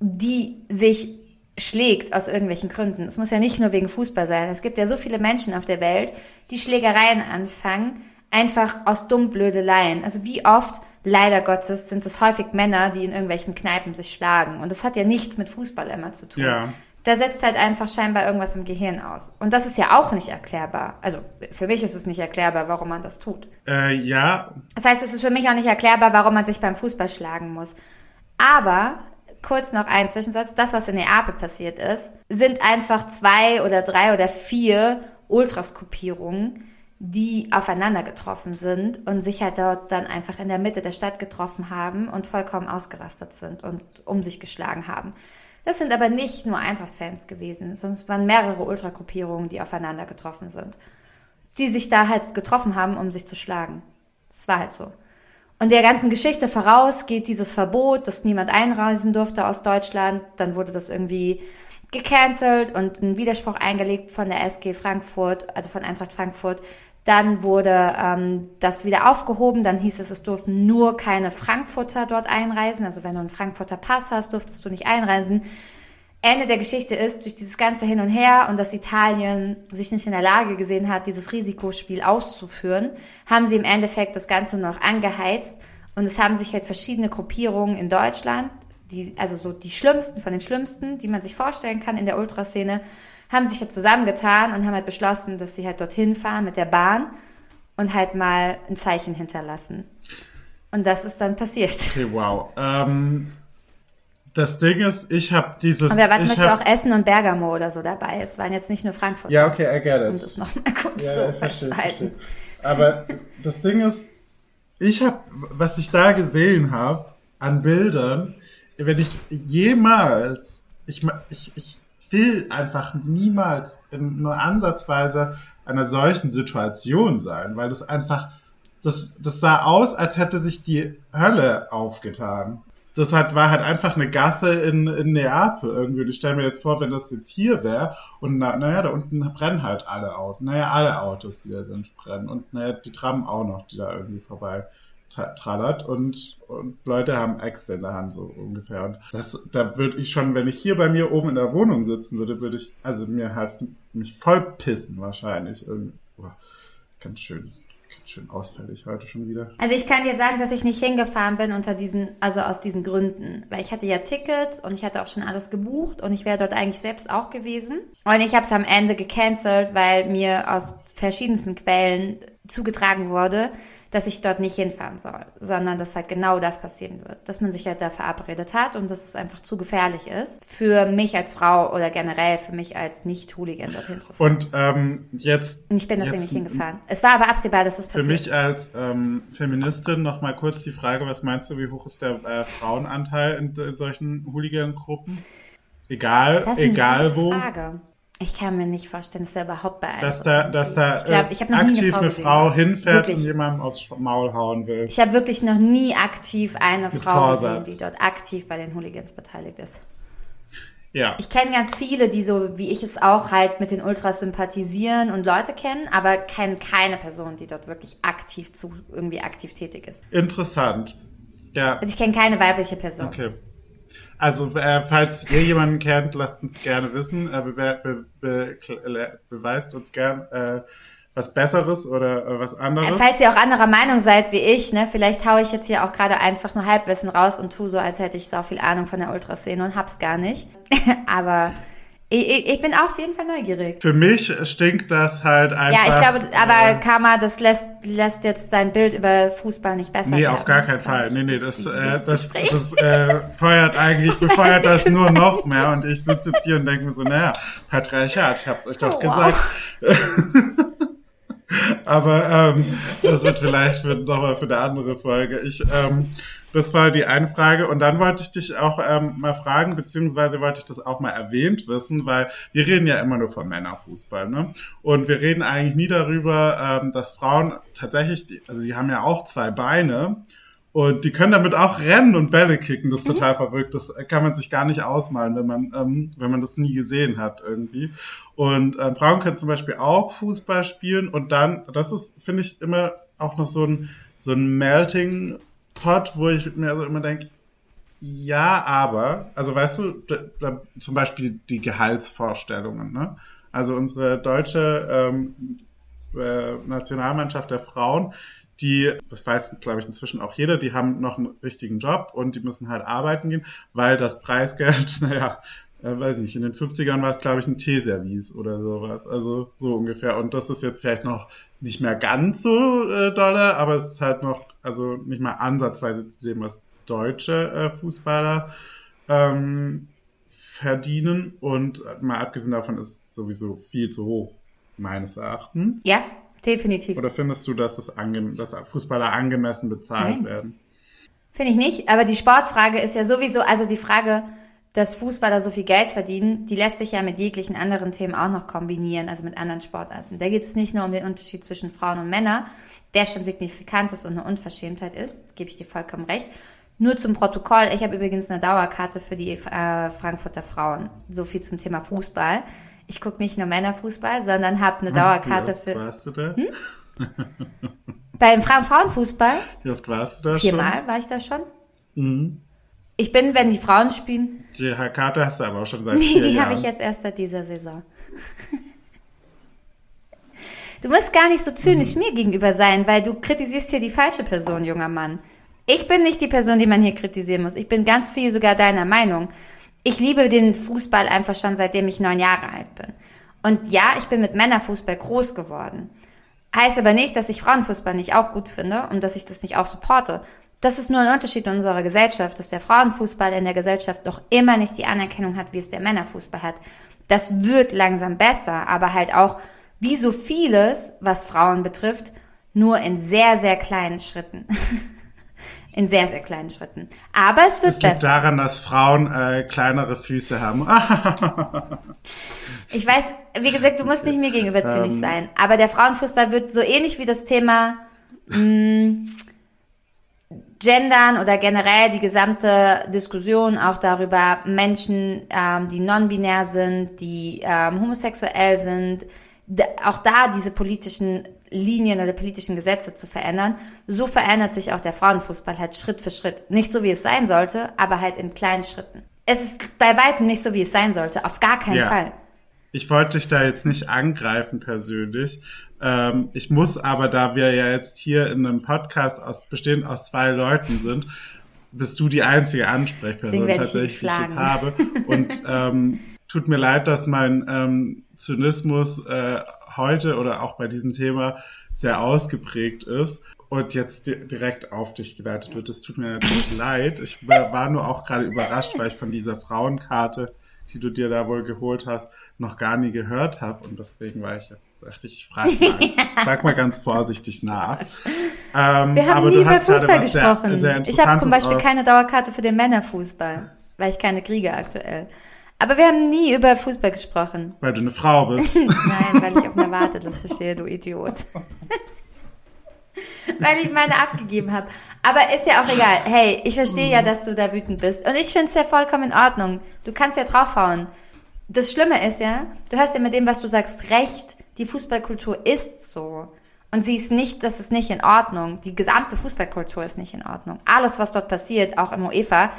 die sich schlägt aus irgendwelchen Gründen. Es muss ja nicht nur wegen Fußball sein. Es gibt ja so viele Menschen auf der Welt, die Schlägereien anfangen, einfach aus dummblödeleien. Also wie oft, leider Gottes, sind es häufig Männer, die in irgendwelchen Kneipen sich schlagen. Und das hat ja nichts mit Fußball immer zu tun. Ja da setzt halt einfach scheinbar irgendwas im Gehirn aus. Und das ist ja auch nicht erklärbar. Also für mich ist es nicht erklärbar, warum man das tut. Äh, ja. Das heißt, es ist für mich auch nicht erklärbar, warum man sich beim Fußball schlagen muss. Aber kurz noch ein Zwischensatz. Das, was in Neapel passiert ist, sind einfach zwei oder drei oder vier Ultraskopierungen, die aufeinander getroffen sind und sich halt dort dann einfach in der Mitte der Stadt getroffen haben und vollkommen ausgerastet sind und um sich geschlagen haben. Das sind aber nicht nur Eintracht-Fans gewesen, sondern es waren mehrere Ultragruppierungen, die aufeinander getroffen sind. Die sich da halt getroffen haben, um sich zu schlagen. Das war halt so. Und der ganzen Geschichte voraus geht dieses Verbot, dass niemand einreisen durfte aus Deutschland. Dann wurde das irgendwie gecancelt und ein Widerspruch eingelegt von der SG Frankfurt, also von Eintracht Frankfurt, dann wurde ähm, das wieder aufgehoben. Dann hieß es, es durften nur keine Frankfurter dort einreisen. Also wenn du einen Frankfurter Pass hast, durftest du nicht einreisen. Ende der Geschichte ist, durch dieses ganze Hin und Her und dass Italien sich nicht in der Lage gesehen hat, dieses Risikospiel auszuführen, haben sie im Endeffekt das Ganze noch angeheizt. Und es haben sich halt verschiedene Gruppierungen in Deutschland, die, also so die schlimmsten von den schlimmsten, die man sich vorstellen kann in der Ultraszene, haben sich halt zusammengetan und haben halt beschlossen, dass sie halt dorthin fahren mit der Bahn und halt mal ein Zeichen hinterlassen. Und das ist dann passiert. Okay, wow. Ähm, das Ding ist, ich habe dieses. Und da war zum Beispiel hab, auch Essen und Bergamo oder so dabei. Es waren jetzt nicht nur Frankfurt. Ja, okay, I get it. Um das nochmal kurz ja, zu festzuhalten. Aber das Ding ist, ich habe, was ich da gesehen habe an Bildern, wenn ich jemals, ich, ich, ich will einfach niemals in nur ansatzweise einer solchen Situation sein, weil das einfach das, das sah aus, als hätte sich die Hölle aufgetan. Das hat, war halt einfach eine Gasse in, in Neapel irgendwie. Ich stelle mir jetzt vor, wenn das jetzt hier wäre und na, naja, da unten brennen halt alle Autos. Naja, alle Autos, die da sind, brennen. Und naja, die Tram auch noch, die da irgendwie vorbei tra- trallert. Und, und Leute haben Äxte in der Hand, so ungefähr. Und das, da würde ich schon, wenn ich hier bei mir oben in der Wohnung sitzen würde, würde ich, also mir halt mich voll pissen wahrscheinlich. Irgendwie. Boah, ganz schön, schön ausfällig heute schon wieder. Also ich kann dir sagen, dass ich nicht hingefahren bin unter diesen, also aus diesen Gründen. Weil ich hatte ja Tickets und ich hatte auch schon alles gebucht und ich wäre dort eigentlich selbst auch gewesen. Und ich habe es am Ende gecancelt, weil mir aus verschiedensten Quellen zugetragen wurde, dass ich dort nicht hinfahren soll, sondern dass halt genau das passieren wird. Dass man sich halt da verabredet hat und dass es einfach zu gefährlich ist für mich als Frau oder generell für mich als Nicht-Hooligan dorthin zu fahren. Und ähm, jetzt Und ich bin deswegen jetzt nicht hingefahren. Es war aber absehbar, dass das Für passiert. mich als ähm, Feministin noch mal kurz die Frage, was meinst du, wie hoch ist der äh, Frauenanteil in, in solchen Hooligan-Gruppen? Egal, Das ist eine egal gute wo. Frage. Ich kann mir nicht vorstellen, dass er überhaupt bei einem Dass da, dass da Ich glaube, äh, ich habe noch aktiv eine Frau, eine gesehen Frau hinfährt Wirklich. und jemandem aufs Maul hauen will. Ich habe wirklich noch nie aktiv eine Mit Frau gesehen, Vorsatz. die dort aktiv bei den Hooligans beteiligt ist. Ja. Ich kenne ganz viele, die so wie ich es auch halt mit den Ultras sympathisieren und Leute kennen, aber kenne keine Person, die dort wirklich aktiv zu irgendwie aktiv tätig ist. Interessant. Ja, Also ich kenne keine weibliche Person. okay. Also, äh, falls ihr jemanden kennt, lasst uns gerne wissen. Äh, be be be be beweist uns gern äh, was Besseres oder äh, was anderes. Äh, Falls ihr auch anderer Meinung seid wie ich, ne, vielleicht haue ich jetzt hier auch gerade einfach nur Halbwissen raus und tu so, als hätte ich so viel Ahnung von der Ultraszene und hab's gar nicht. [LAUGHS] aber ich, ich, bin auch auf jeden Fall neugierig. Für mich stinkt das halt einfach. Ja, ich glaube, aber äh, Karma, das lässt, lässt jetzt sein Bild über Fußball nicht besser Nee, werden. auf gar keinen Fall. Nee, nee, das, äh, das, das äh, feuert eigentlich, [LAUGHS] befeuert das nur noch mehr. Und ich sitze jetzt hier und denke mir so, naja, Patriarchat, ich hab's euch doch Oh, wow. gesagt. [LAUGHS] Aber ähm, das wird vielleicht nochmal für eine andere Folge. Ich, ähm, das war die eine Frage. Und dann wollte ich dich auch ähm, mal fragen, beziehungsweise wollte ich das auch mal erwähnt wissen, weil wir reden ja immer nur von Männerfußball, ne? Und wir reden eigentlich nie darüber, ähm, dass Frauen tatsächlich, also die haben ja auch zwei Beine. Und die können damit auch rennen und Bälle kicken. Das ist total verrückt. Das kann man sich gar nicht ausmalen, wenn man, ähm, wenn man das nie gesehen hat irgendwie. Und ähm, Frauen können zum Beispiel auch Fußball spielen. Und dann, das ist, finde ich, immer auch noch so ein, so ein Melting Pot, wo ich mir also immer denke, ja, aber, also weißt du, da, da, zum Beispiel die Gehaltsvorstellungen, ne? Also unsere deutsche ähm, äh, Nationalmannschaft der Frauen, die, das weiß, glaube ich, inzwischen auch jeder, die haben noch einen richtigen Job und die müssen halt arbeiten gehen, weil das Preisgeld, [LAUGHS] naja, äh, weiß nicht, in den 50ern war es, glaube ich, ein Teeservice oder sowas. Also so ungefähr. Und das ist jetzt vielleicht noch nicht mehr ganz so äh, dolle, aber es ist halt noch, also nicht mal ansatzweise zu dem, was deutsche äh, Fußballer ähm, verdienen. Und mal abgesehen davon ist es sowieso viel zu hoch, meines Erachtens. Ja, definitiv. Oder findest du, dass, es ange dass Fußballer angemessen bezahlt Nein. werden? Finde ich nicht. Aber die Sportfrage ist ja sowieso, also die Frage, dass Fußballer so viel Geld verdienen, die lässt sich ja mit jeglichen anderen Themen auch noch kombinieren, also mit anderen Sportarten. Da geht es nicht nur um den Unterschied zwischen Frauen und Männern, der schon signifikant ist und eine Unverschämtheit ist, das gebe ich dir vollkommen recht. Nur zum Protokoll, ich habe übrigens eine Dauerkarte für die äh, Frankfurter Frauen. So viel zum Thema Fußball. Ich gucke nicht nur Männerfußball, sondern habe eine Dauerkarte Wie oft für. warst du da? Beim Fra Frauenfußball, Wie oft warst du da viermal war ich da schon. schon? Mhm. Ich bin, wenn die Frauen spielen, Die Karte hast du aber auch schon seit Nee, die habe ich jetzt erst seit dieser Saison. Du musst gar nicht so zynisch Mhm. mir gegenüber sein, weil du kritisierst hier die falsche Person, junger Mann. Ich bin nicht die Person, die man hier kritisieren muss. Ich bin ganz viel sogar deiner Meinung. Ich liebe den Fußball einfach schon seitdem ich neun Jahre alt bin. Und ja, ich bin mit Männerfußball groß geworden. Heißt aber nicht, dass ich Frauenfußball nicht auch gut finde und dass ich das nicht auch supporte. Das ist nur ein Unterschied in unserer Gesellschaft, dass der Frauenfußball in der Gesellschaft noch immer nicht die Anerkennung hat, wie es der Männerfußball hat. Das wird langsam besser, aber halt auch, wie so vieles, was Frauen betrifft, nur in sehr, sehr kleinen Schritten. [LAUGHS] in sehr, sehr kleinen Schritten. Aber es wird Es liegt besser. daran, dass Frauen äh, kleinere Füße haben. [LAUGHS] Ich weiß, wie gesagt, du musst nicht mir gegenüber zynisch Ähm. sein, aber der Frauenfußball wird so ähnlich wie das Thema mh, Gendern oder generell die gesamte Diskussion auch darüber, Menschen, ähm, die non-binär sind, die ähm, homosexuell sind, auch da diese politischen Linien oder politischen Gesetze zu verändern. So verändert sich auch der Frauenfußball halt Schritt für Schritt. Nicht so, wie es sein sollte, aber halt in kleinen Schritten. Es ist bei weitem nicht so, wie es sein sollte. Auf gar keinen ja. Fall. Ich wollte dich da jetzt nicht angreifen persönlich. Ähm, ich muss aber, da wir ja jetzt hier in einem Podcast aus, bestehend aus zwei Leuten sind, bist du die einzige Ansprechperson tatsächlich, die ich jetzt habe. Und [LAUGHS] ähm, tut mir leid, dass mein ähm, Zynismus äh, heute oder auch bei diesem Thema sehr ausgeprägt ist und jetzt di direkt auf dich geleitet wird. Es tut mir natürlich [LAUGHS] leid. Ich war nur auch gerade überrascht, weil ich von dieser Frauenkarte, die du dir da wohl geholt hast, noch gar nie gehört habe. Und deswegen war ich dachte ich, frage mal, [LAUGHS] frag mal ganz vorsichtig nach. Ähm, Wir haben nie über Fußball gesprochen. Sehr, sehr ich habe zum Beispiel keine Dauerkarte für den Männerfußball, weil ich keine kriege aktuell. Aber wir haben nie über Fußball gesprochen. [LAUGHS] Weil du eine Frau [LAUGHS] bist. Nein, weil ich auf einer Warteliste stehe, du Idiot. weil ich meine abgegeben habe. Aber ist ja auch egal. Hey, ich verstehe ja, dass du da wütend bist. Und ich finde es ja vollkommen in Ordnung. Du kannst ja draufhauen. Das Schlimme ist ja, du hast ja mit dem, was du sagst, recht. Die Fußballkultur ist so. Und sie ist nicht, das ist nicht in Ordnung. Die gesamte Fußballkultur ist nicht in Ordnung. Alles, was dort passiert, auch im UEFA,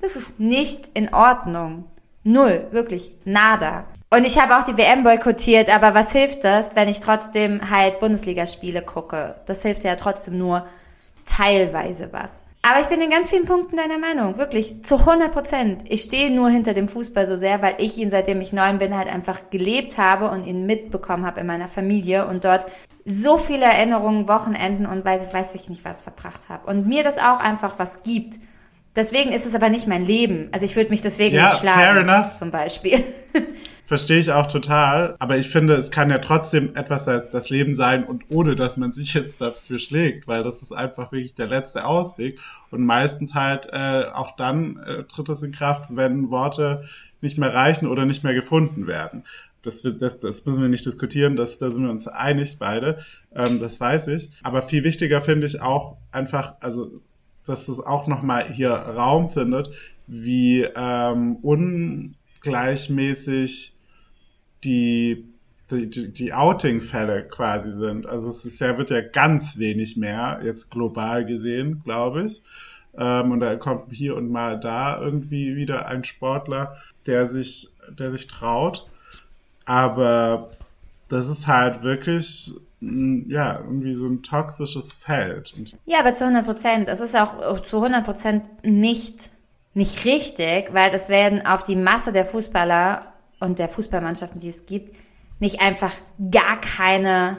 das ist nicht in Ordnung. Null, wirklich, nada. Und ich habe auch die WM boykottiert, aber was hilft das, wenn ich trotzdem halt Bundesligaspiele gucke? Das hilft ja trotzdem nur teilweise was. Aber ich bin in ganz vielen Punkten deiner Meinung, wirklich zu 100 Prozent. Ich stehe nur hinter dem Fußball so sehr, weil ich ihn, seitdem ich neun bin, halt einfach gelebt habe und ihn mitbekommen habe in meiner Familie und dort so viele Erinnerungen, Wochenenden und weiß, weiß ich nicht was verbracht habe. Und mir das auch einfach was gibt. Deswegen ist es aber nicht mein Leben. Also ich würde mich deswegen ja, nicht schlagen. Fair enough. Zum Beispiel. [LAUGHS] Verstehe ich auch total. Aber ich finde, es kann ja trotzdem etwas das Leben sein und ohne, dass man sich jetzt dafür schlägt, weil das ist einfach wirklich der letzte Ausweg. Und meistens halt äh, auch dann äh, tritt es in Kraft, wenn Worte nicht mehr reichen oder nicht mehr gefunden werden. Das, das, das müssen wir nicht diskutieren, das, da sind wir uns einig beide, ähm, das weiß ich. Aber viel wichtiger finde ich auch einfach, also dass es auch nochmal hier Raum findet, wie ähm, ungleichmäßig die, die, die Outing-Fälle quasi sind. Also es ist ja, wird ja ganz wenig mehr, jetzt global gesehen, glaube ich. Ähm, und da kommt hier und mal da irgendwie wieder ein Sportler, der sich, der sich traut. Aber das ist halt wirklich ja, irgendwie so ein toxisches Feld. ja, aber zu 100 Prozent. Es ist auch zu 100 Prozent nicht, nicht richtig, weil das werden auf die Masse der Fußballer und der Fußballmannschaften, die es gibt, nicht einfach gar keine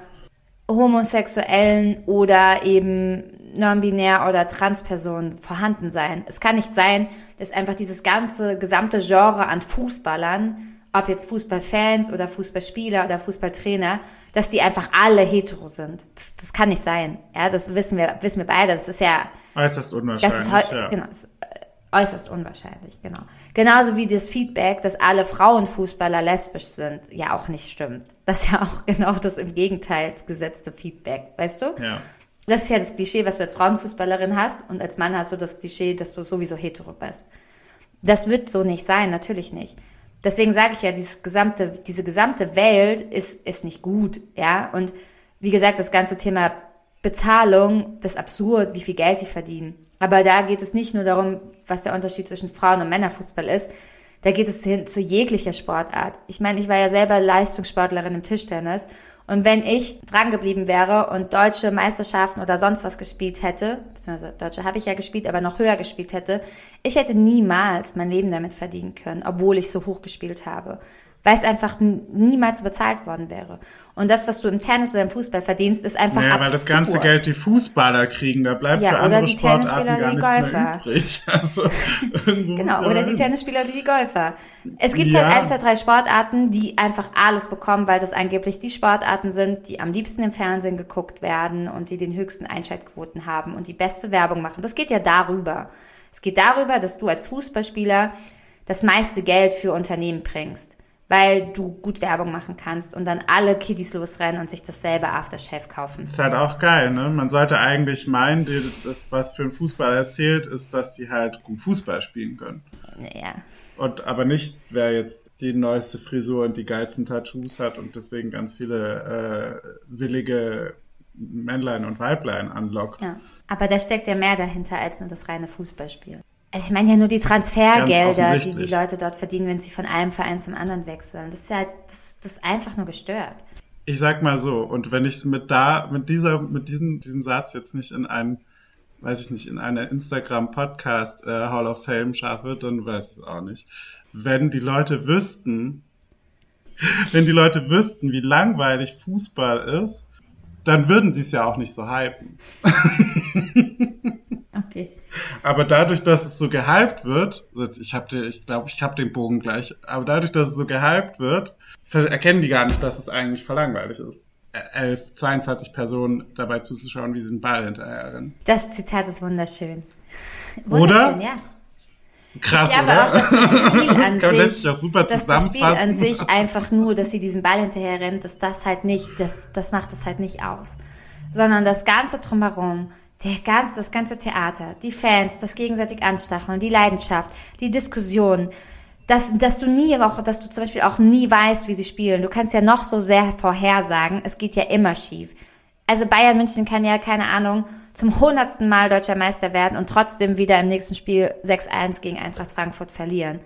homosexuellen oder eben non-binär oder Transpersonen vorhanden sein. Es kann nicht sein, dass einfach dieses ganze gesamte Genre an Fußballern ob jetzt Fußballfans oder Fußballspieler oder Fußballtrainer, dass die einfach alle hetero sind. Das, das, kann nicht sein. Ja, das wissen wir, wissen wir beide. Das ist ja äußerst unwahrscheinlich. Das ist, ja. genau, äh, äußerst unwahrscheinlich, genau. Genauso wie das Feedback, dass alle Frauenfußballer lesbisch sind, ja auch nicht stimmt. Das ist ja auch genau das im Gegenteil gesetzte Feedback, weißt du? Ja. Das ist ja das Klischee, was du als Frauenfußballerin hast und als Mann hast du das Klischee, dass du sowieso hetero bist. Das wird so nicht sein, natürlich nicht deswegen sage ich ja, dieses gesamte, diese gesamte Welt ist, ist nicht gut, ja. Und wie gesagt, das ganze Thema Bezahlung, das ist absurd, wie viel Geld die verdienen. Aber da geht es nicht nur darum, was der Unterschied zwischen Frauen- und Männerfußball ist. Da geht es hin zu jeglicher Sportart. Ich meine, ich war ja selber Leistungssportlerin im Tischtennis und wenn ich dran geblieben wäre und deutsche Meisterschaften oder sonst was gespielt hätte, beziehungsweise deutsche habe ich ja gespielt, aber noch höher gespielt hätte, ich hätte niemals mein Leben damit verdienen können, obwohl ich so hoch gespielt habe weil es einfach niemals bezahlt worden wäre. Und das, was du im Tennis oder im Fußball verdienst, ist einfach ja, absurd. weil das ganze Geld die Fußballer kriegen, da bleibt ja, für andere [LAUGHS] oder die Tennisspieler oder die Golfer. Also, genau, oder die Tennisspieler oder die Golfer. Es gibt ja. halt eins der drei Sportarten, die einfach alles bekommen, weil das angeblich die Sportarten sind, die am liebsten im Fernsehen geguckt werden und die den höchsten Einschaltquoten haben und die beste Werbung machen. Das geht ja darüber. Es geht darüber, dass du als Fußballspieler das meiste Geld für Unternehmen bringst weil du gut Werbung machen kannst und dann alle Kiddies losrennen und sich dasselbe Aftershave kaufen. Ist halt auch geil, ne? Man sollte eigentlich meinen, das, was für ein Fußball erzählt, ist, dass die halt gut Fußball spielen können. Ja. Und aber nicht, wer jetzt die neueste Frisur und die geilsten Tattoos hat und deswegen ganz viele äh, willige Männlein und Weiblein anlockt. ja. Aber da steckt ja mehr dahinter als nur das reine Fußballspiel. Also ich meine ja nur die Transfergelder, die die Leute dort verdienen, wenn sie von einem Verein zum anderen wechseln. Das ist ja das, das ist einfach nur gestört. Ich sag mal so, und wenn ich es mit da, mit dieser, mit diesem, diesen Satz jetzt nicht in einen, weiß ich nicht, in eine Instagram-Podcast äh, Hall of Fame schaffe, dann weiß ich es auch nicht. Wenn die Leute wüssten, [LAUGHS] wenn die Leute wüssten, wie langweilig Fußball ist, dann würden sie es ja auch nicht so hypen. [LAUGHS] Aber dadurch, dass es so gehypt wird, ich habe ich glaube, ich habe den Bogen gleich, aber dadurch, dass es so gehypt wird, erkennen die gar nicht, dass es eigentlich verlangweilig ist. Äh, Elf, 22 Personen dabei zuzuschauen, wie sie den Ball hinterher rennen. Das Zitat ist wunderschön. Oder? Wunderschön, ja. Krass, Ich glaube oder? auch, dass das Spiel [LAUGHS] an sich, sich auch super dass das Spiel an sich einfach nur, dass sie diesen Ball hinterher rennt, dass das halt nicht, das, das macht es halt nicht aus. Sondern das Ganze drumherum, der ganz, das ganze Theater, die Fans, das gegenseitig Anstacheln, die Leidenschaft, die Diskussion, dass, dass du nie auch, dass du zum Beispiel auch nie weißt, wie sie spielen. Du kannst ja noch so sehr vorhersagen, es geht ja immer schief. Also Bayern München kann ja, keine Ahnung, zum hundertsten Mal deutscher Meister werden und trotzdem wieder im nächsten Spiel 6-1 gegen Eintracht Frankfurt verlieren.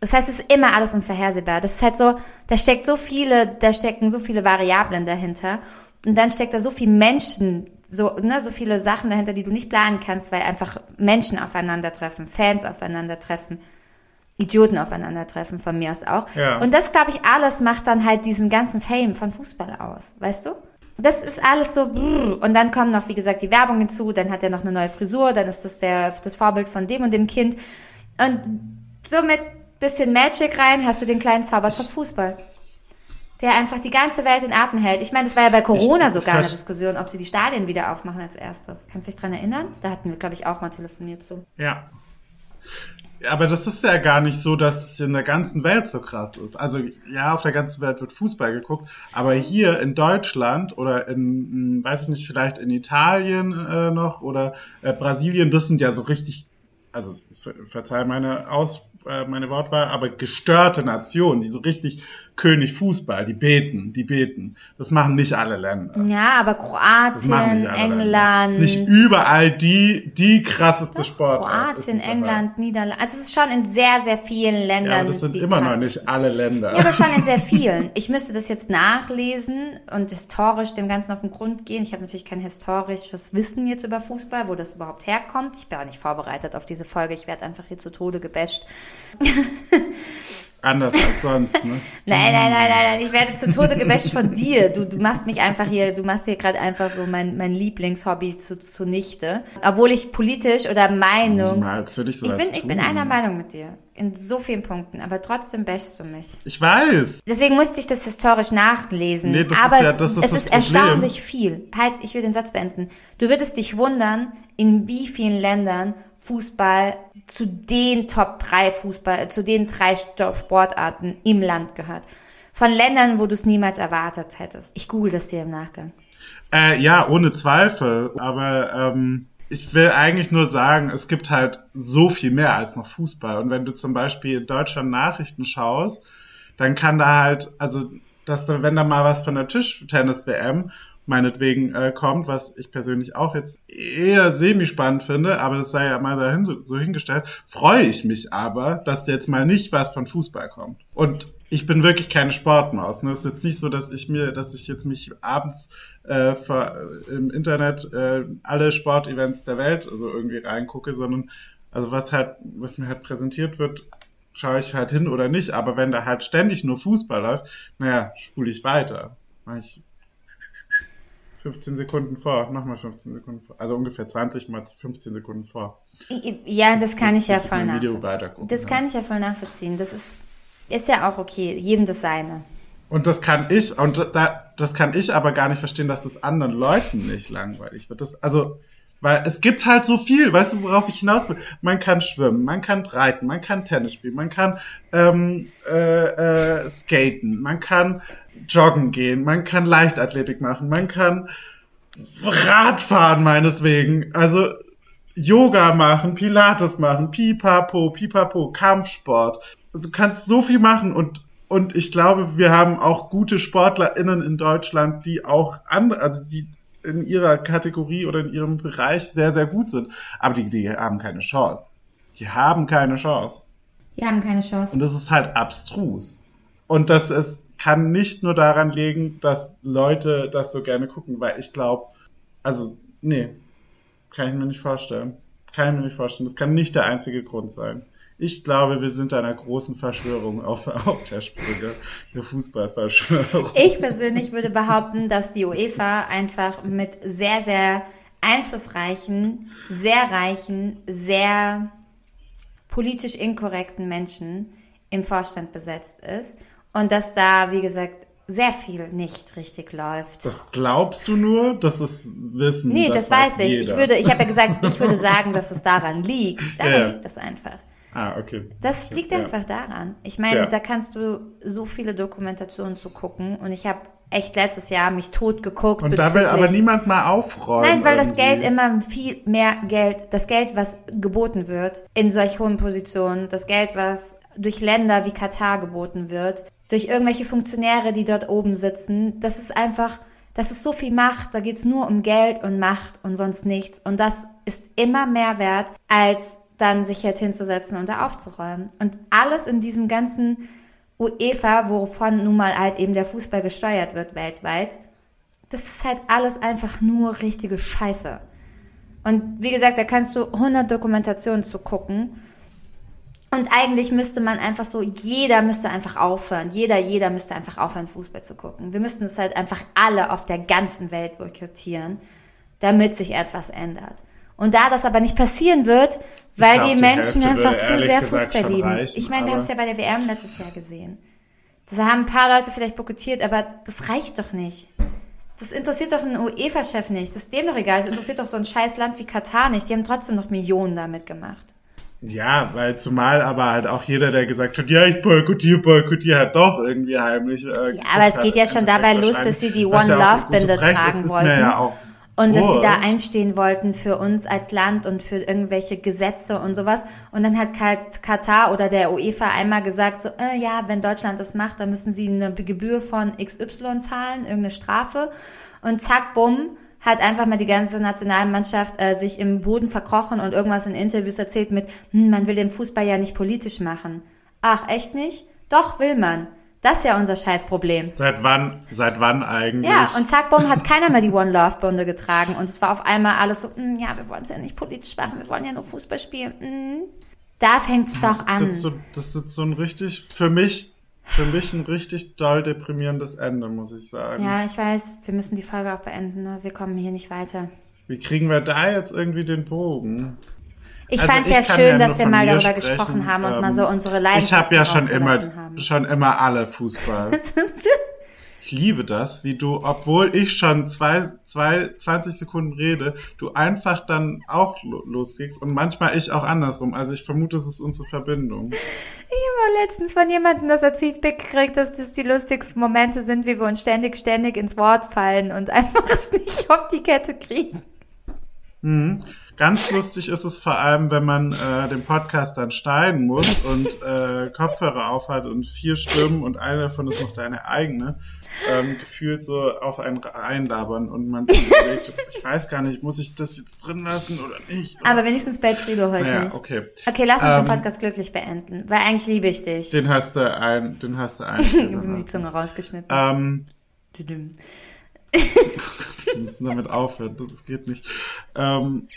Das heißt, es ist immer alles unvorhersehbar. Das ist halt so, da steckt so viele, da stecken so viele Variablen dahinter. Und dann steckt da so viel Menschen, so, ne, so viele Sachen dahinter, die du nicht planen kannst, weil einfach Menschen aufeinandertreffen, Fans aufeinandertreffen, Idioten aufeinandertreffen, von mir aus auch. Ja. Und das, glaube ich, alles macht dann halt diesen ganzen Fame von Fußball aus, weißt du? Das ist alles so, brrr. und dann kommen noch, wie gesagt, die Werbung hinzu, dann hat er noch eine neue Frisur, dann ist das der, das Vorbild von dem und dem Kind. Und so mit bisschen Magic rein hast du den kleinen Zaubertopf Fußball. Der einfach die ganze Welt in Atem hält. Ich meine, das war ja bei Corona sogar eine Diskussion, ob sie die Stadien wieder aufmachen als erstes. Kannst du dich dran erinnern? Da hatten wir, glaube ich, auch mal telefoniert zu. Ja. Aber das ist ja gar nicht so, dass es in der ganzen Welt so krass ist. Also ja, auf der ganzen Welt wird Fußball geguckt, aber hier in Deutschland oder in, hm, weiß ich nicht, vielleicht in Italien äh, noch oder äh, Brasilien, das sind ja so richtig, also ver- verzeih meine Aus, äh, meine Wortwahl, aber gestörte Nationen, die so richtig König Fußball, die beten, die beten. Das machen nicht alle Länder. Ja, aber Kroatien, Länder. England. Das ist nicht überall die, die krasseste Sportart. Kroatien. England, Niederlande. Also es ist schon in sehr, sehr vielen Ja, Ländern. aber das sind immer noch nicht alle Länder. Ja, aber schon in sehr vielen. Ich müsste das jetzt nachlesen und historisch dem Ganzen auf den Grund gehen. Ich habe natürlich kein historisches Wissen jetzt über Fußball, wo das überhaupt herkommt. Ich bin auch nicht vorbereitet auf diese Folge. Ich werde einfach hier zu Tode gebasht. [LAUGHS] Anders als sonst, ne? [LAUGHS] Nein, nein, nein, nein, nein. Ich werde zu Tode gebasht von dir. Du, du machst mich einfach hier, du machst hier gerade einfach so mein, mein Lieblingshobby zu, zunichte. Obwohl ich politisch oder Meinungs... Würde ich Ich sowas bin, ich bin einer Meinung mit dir. In so vielen Punkten. Aber trotzdem bashst du mich. Ich weiß. Deswegen musste ich das historisch nachlesen. Nee, das aber ist ja- es, das ist es ist erstaunlich viel. Halt, ich will den Satz beenden. Du würdest dich wundern, in wie vielen Ländern Fußball zu den Top 3 Fußball, zu den drei Sportarten im Land gehört. Von Ländern, wo du es niemals erwartet hättest. Ich google das dir im Nachgang. Äh, ja, ohne Zweifel. Aber ähm, ich will eigentlich nur sagen, es gibt halt so viel mehr als noch Fußball. Und wenn du zum Beispiel in Deutschland Nachrichten schaust, dann kann da halt, also, dass da, wenn da mal was von der Tischtennis-WM meinetwegen äh, kommt, was ich persönlich auch jetzt eher semi-spannend finde, aber das sei ja mal dahin so, so hingestellt, freue ich mich aber, dass jetzt mal nicht was von Fußball kommt. Und ich bin wirklich keine Sportmaus. Ne? Es ist jetzt nicht so, dass ich mir, dass ich jetzt mich abends äh, ver, im Internet äh, alle Sportevents der Welt also irgendwie reingucke, sondern also was halt, was mir halt präsentiert wird, schaue ich halt hin oder nicht. Aber wenn da halt ständig nur Fußball läuft, naja, spule ich weiter. Ich 15 Sekunden vor, nochmal 15 Sekunden vor. Also ungefähr 20 mal 15 Sekunden vor. Ja, das kann ich ja ich voll nachvollziehen. Das kann ich ja voll nachvollziehen. Das ist, ist ja auch okay. Jedem das seine. Und das kann ich, und da, das kann ich aber gar nicht verstehen, dass das anderen Leuten nicht langweilig wird. Das, also, Weil es gibt halt so viel, weißt du, worauf ich hinaus will? Man kann schwimmen, man kann reiten, man kann Tennis spielen, man kann ähm, äh, äh, skaten, man kann joggen gehen, man kann Leichtathletik machen, man kann Radfahren meineswegen. Also Yoga machen, Pilates machen, Pipapo, Pipapo, Kampfsport. Du kannst so viel machen und und ich glaube, wir haben auch gute SportlerInnen in Deutschland, die auch andere, also die in ihrer Kategorie oder in ihrem Bereich sehr, sehr gut sind. Aber die, die haben keine Chance. Die haben keine Chance. Die haben keine Chance. Und das ist halt abstrus. Und das ist, kann nicht nur daran liegen, dass Leute das so gerne gucken, weil ich glaube, also, nee, kann ich mir nicht vorstellen. Kann ich mir nicht vorstellen. Das kann nicht der einzige Grund sein. Ich glaube, wir sind einer großen Verschwörung auf, [LAUGHS] auf der Sprünge, der Fußballverschwörung. Ich persönlich würde behaupten, dass die UEFA einfach mit sehr, sehr einflussreichen, sehr reichen, sehr politisch inkorrekten Menschen im Vorstand besetzt ist und dass da, wie gesagt, sehr viel nicht richtig läuft. Das glaubst du nur, dass es wissen? Nee, das, weiß ich. Ich jeder. würde, ich habe ja gesagt, [LAUGHS] ich würde sagen, dass es daran liegt. Daran Ja. liegt das einfach. Ah, okay. Das liegt Ja. einfach daran. Ich meine, Ja. da kannst du so viele Dokumentationen zu gucken und ich habe echt letztes Jahr mich tot geguckt. Und da will aber niemand mal aufräumen. Nein, weil das irgendwie. Geld immer viel mehr Geld, das Geld, was geboten wird in solch hohen Positionen, das Geld, was durch Länder wie Katar geboten wird, durch irgendwelche Funktionäre, die dort oben sitzen, das ist einfach, das ist so viel Macht, da geht's nur um Geld und Macht und sonst nichts. Und das ist immer mehr wert, als dann sich jetzt hinzusetzen und da aufzuräumen. Und alles in diesem ganzen UEFA, wovon nun mal halt eben der Fußball gesteuert wird weltweit, das ist halt alles einfach nur richtige Scheiße. Und wie gesagt, da kannst du 100 Dokumentationen zu gucken. Und eigentlich müsste man einfach so, jeder müsste einfach aufhören. Jeder, jeder müsste einfach aufhören, Fußball zu gucken. Wir müssten es halt einfach alle auf der ganzen Welt boykottieren, damit sich etwas ändert. Und da das aber nicht passieren wird, weil glaub, die die Menschen Hälfte einfach zu sehr Fußball lieben. reichen, ich meine, wir haben es ja bei der WM letztes Jahr gesehen. Das haben ein paar Leute vielleicht boykottiert, aber das reicht doch nicht. Das interessiert doch einen UEFA-Chef nicht. Das ist dem doch egal. Das interessiert doch so ein scheiß Land wie Katar nicht. Die haben trotzdem noch Millionen damit gemacht. Ja, weil zumal aber halt auch jeder, der gesagt hat, ja, ich boykottiere, boykottiere, hat doch irgendwie heimlich. Äh, Ja, aber es geht ja schon dabei los, dass sie die One Love Binde tragen wollten. Ja auch Und dass sie da einstehen wollten für uns als Land und für irgendwelche Gesetze und sowas. Und dann hat Ka- Katar oder der UEFA einmal gesagt, so, äh, ja, wenn Deutschland das macht, dann müssen sie eine Gebühr von XY zahlen, irgendeine Strafe. Und zack, bumm, hat einfach mal die ganze Nationalmannschaft äh, sich im Boden verkrochen und irgendwas in Interviews erzählt mit, hm, man will den Fußball ja nicht politisch machen. Ach, echt nicht? Doch, will man. Das ist ja unser Scheißproblem. Seit wann, seit wann eigentlich? Ja, und zack, bumm, hat keiner mehr die One Love Bunde getragen. Und es war auf einmal alles so, "Mm, ja, wir wollen es ja nicht politisch machen, wir wollen ja nur Fußball spielen. Mm. Da fängt's doch das, an. so, das ist so ein richtig, für mich, für mich ein richtig doll deprimierendes Ende, muss ich sagen. Ja, ich weiß, wir müssen die Folge auch beenden. Ne? Wir kommen hier nicht weiter. Wie kriegen wir da jetzt irgendwie den Bogen? Ich Also fand's ich ja schön, ja dass wir mal darüber sprechen. gesprochen haben und Ähm, mal so unsere Ich Leidenschaft habe ja schon immer, haben. schon immer alle Fußball. [LAUGHS] Ich liebe das, wie du, obwohl ich schon zwei, zwei, 20 Sekunden rede, du einfach dann auch lo- losgehst und manchmal ich auch andersrum. Also ich vermute, es ist unsere Verbindung. Ich habe letztens von jemandem das als Feedback gekriegt, dass das die lustigsten Momente sind, wie wir uns ständig, ständig ins Wort fallen und [LAUGHS] einfach es nicht auf die Kette kriegen. Mhm. Ganz lustig ist es vor allem, wenn man äh, den Podcast dann schneiden muss und äh, Kopfhörer aufhat und vier Stimmen und eine davon ist noch deine eigene, ähm, gefühlt so auf einen einlabern und man sich überlegt, ich weiß gar nicht, muss ich das jetzt drin lassen oder nicht? Oder? Aber wenigstens bellt Frido heute naja, nicht. okay. Okay, lass uns Ähm, den Podcast glücklich beenden, weil eigentlich liebe ich dich. Den hast du ein, den hast du [LAUGHS] ein. Ich habe mir die Zunge rausgeschnitten. ähm, wir [LAUGHS] müssen damit aufhören, das geht nicht. Ähm,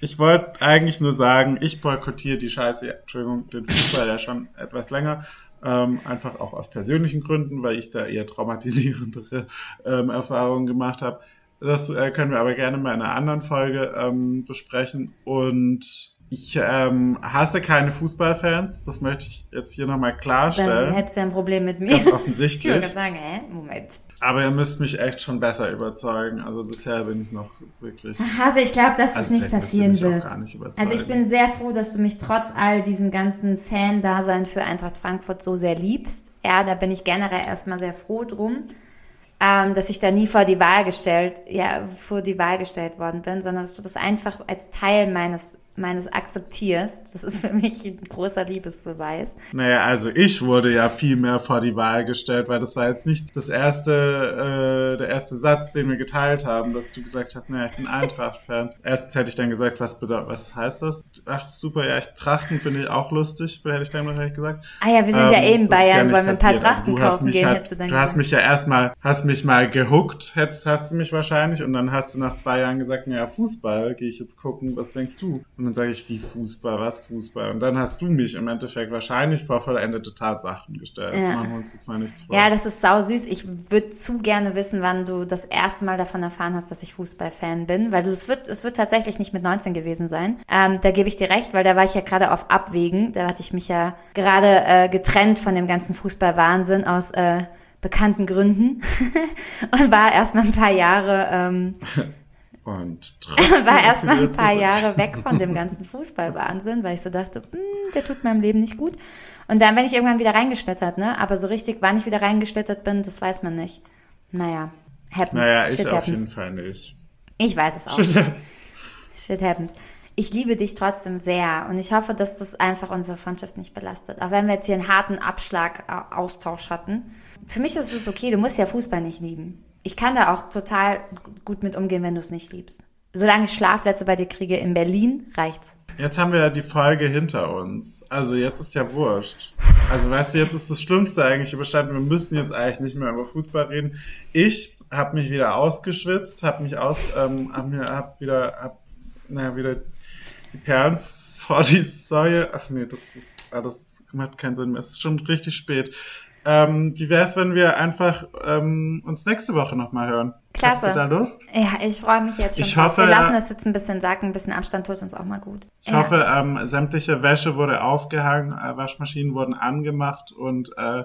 ich wollte eigentlich nur sagen, ich boykottiere die Scheiße, Entschuldigung, den Fußball ja schon etwas länger. Ähm, einfach auch aus persönlichen Gründen, weil ich da eher traumatisierendere ähm, Erfahrungen gemacht habe. Das äh, können wir aber gerne mal in einer anderen Folge ähm, besprechen. Und ich ähm, hasse keine Fußballfans. Das möchte ich jetzt hier nochmal Dann klarstellen. hättest du ja ein Problem mit mir. Ganz [LAUGHS] Ich offensichtlich. gerade sagen, hä? Moment. Aber ihr müsst mich echt schon besser überzeugen. Also bisher bin ich noch wirklich. Also ich glaube, dass das Also nicht passieren wird. nicht. Also ich bin sehr froh, dass du mich trotz all diesem ganzen Fan-Dasein für Eintracht Frankfurt so sehr liebst. Ja, da bin ich generell erstmal sehr froh drum, ähm, dass ich da nie vor die Wahl gestellt, ja, vor die Wahl gestellt worden bin, sondern dass du das einfach als Teil meines meines akzeptierst. Das ist [LAUGHS] für mich ein großer Liebesbeweis. Naja, also ich wurde ja viel mehr vor die Wahl gestellt, weil das war jetzt nicht das erste, äh, der erste Satz, den wir geteilt haben, dass du gesagt hast, naja, ich bin Eintracht-Fan. Erstens hätte ich dann gesagt, was bedeutet, was heißt das? Ach, super, ja, ich Trachten finde ich auch lustig, hätte ich dann wahrscheinlich gesagt. Ah ja, wir sind ja eh in Ähm, Bayern, nicht wollen wir ein paar. Also Trachten hast kaufen gehen, halt- hättest du dann Du hast gesagt. mich ja erstmal, hast mich mal gehuckt, hättest, hast du mich wahrscheinlich, und dann hast du nach zwei Jahren gesagt, naja, Fußball, gehe ich jetzt gucken, was denkst du? Und dann sage ich, wie Fußball, was Fußball? Und dann hast du mich im Endeffekt wahrscheinlich vor vollendete Tatsachen gestellt. Ja. Machen wir uns jetzt mal nichts vor. Ja, das ist sau süß. Ich würde zu gerne wissen, wann du das erste Mal davon erfahren hast, dass ich Fußballfan bin, weil es wird, es wird tatsächlich nicht mit 19 gewesen sein. Ähm, da gebe ich dir recht, weil da war ich ja gerade auf Abwägen. Da hatte ich mich ja gerade äh, getrennt von dem ganzen Fußballwahnsinn aus äh, bekannten Gründen [LAUGHS] und war erstmal ein paar Jahre ähm, [LAUGHS] Und [LAUGHS] war erstmal ein paar Jahre weg von dem ganzen Fußballwahnsinn, weil ich so dachte, "Hm, der tut meinem Leben nicht gut. Und dann bin ich irgendwann wieder reingeschlittert, ne? Aber so richtig, wann ich wieder reingeschlittert bin, das weiß man nicht. Naja, happens. Naja, ich Shit auf happens. jeden Fall nicht. Ich weiß es auch. [LAUGHS] nicht. Shit happens. Ich liebe dich trotzdem sehr und ich hoffe, dass das einfach unsere Freundschaft nicht belastet. Auch wenn wir jetzt hier einen harten Abschlag-Austausch hatten. Für mich ist es okay, du musst ja Fußball nicht lieben. Ich kann da auch total gut mit umgehen, wenn du es nicht liebst. Solange ich Schlafplätze bei dir kriege in Berlin, reicht's. Jetzt haben wir ja die Folge hinter uns. Also jetzt ist ja wurscht. Also weißt du, jetzt ist das Schlimmste eigentlich überstanden. Wir müssen jetzt eigentlich nicht mehr über Fußball reden. Ich habe mich wieder ausgeschwitzt, habe mich aus, ähm, hab mir, hab wieder, hab, naja, wieder die Perlen vor die Säue. Ach nee, das ist alles macht keinen Sinn mehr. Es ist schon richtig spät. Ähm, wie wär's, wenn wir einfach ähm, uns nächste Woche nochmal hören? Klasse. Hast du da Lust? Ja, ich freue mich jetzt schon Ich drauf. hoffe, Wir lassen ja. das jetzt ein bisschen sacken, ein bisschen Abstand tut uns auch mal gut. Ich hoffe, ähm, sämtliche Wäsche wurde aufgehangen, äh, Waschmaschinen wurden angemacht und äh,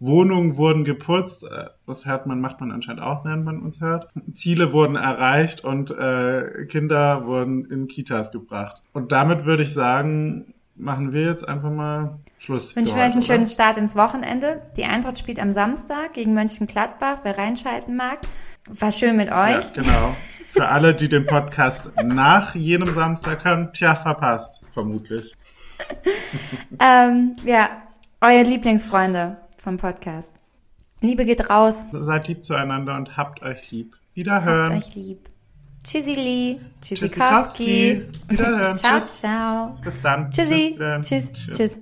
Wohnungen wurden geputzt. Äh, das hört man, macht man anscheinend auch, während man uns hört. Ziele wurden erreicht und äh, Kinder wurden in Kitas gebracht. Und damit würde ich sagen, machen wir jetzt einfach mal Schluss. Ich wünsche euch einen heute, schönen oder? Start ins Wochenende. Die Eintracht spielt am Samstag gegen Mönchengladbach, wer reinschalten mag. War schön mit Ja, euch. genau. [LAUGHS] Für alle, die den Podcast nach jedem Samstag hören, tja, verpasst, vermutlich. [LAUGHS] Ähm, ja, eure Lieblingsfreunde vom Podcast. Liebe geht raus. Seid lieb zueinander und habt euch lieb. Habt Wiederhören. euch lieb. Tschüssili. Tschüssikowski. Tschüssikowski. [LAUGHS] Ciao, Tschüss. ciao. Bis dann. Tschüssi. Bis dann. Tschüss. Tschüss.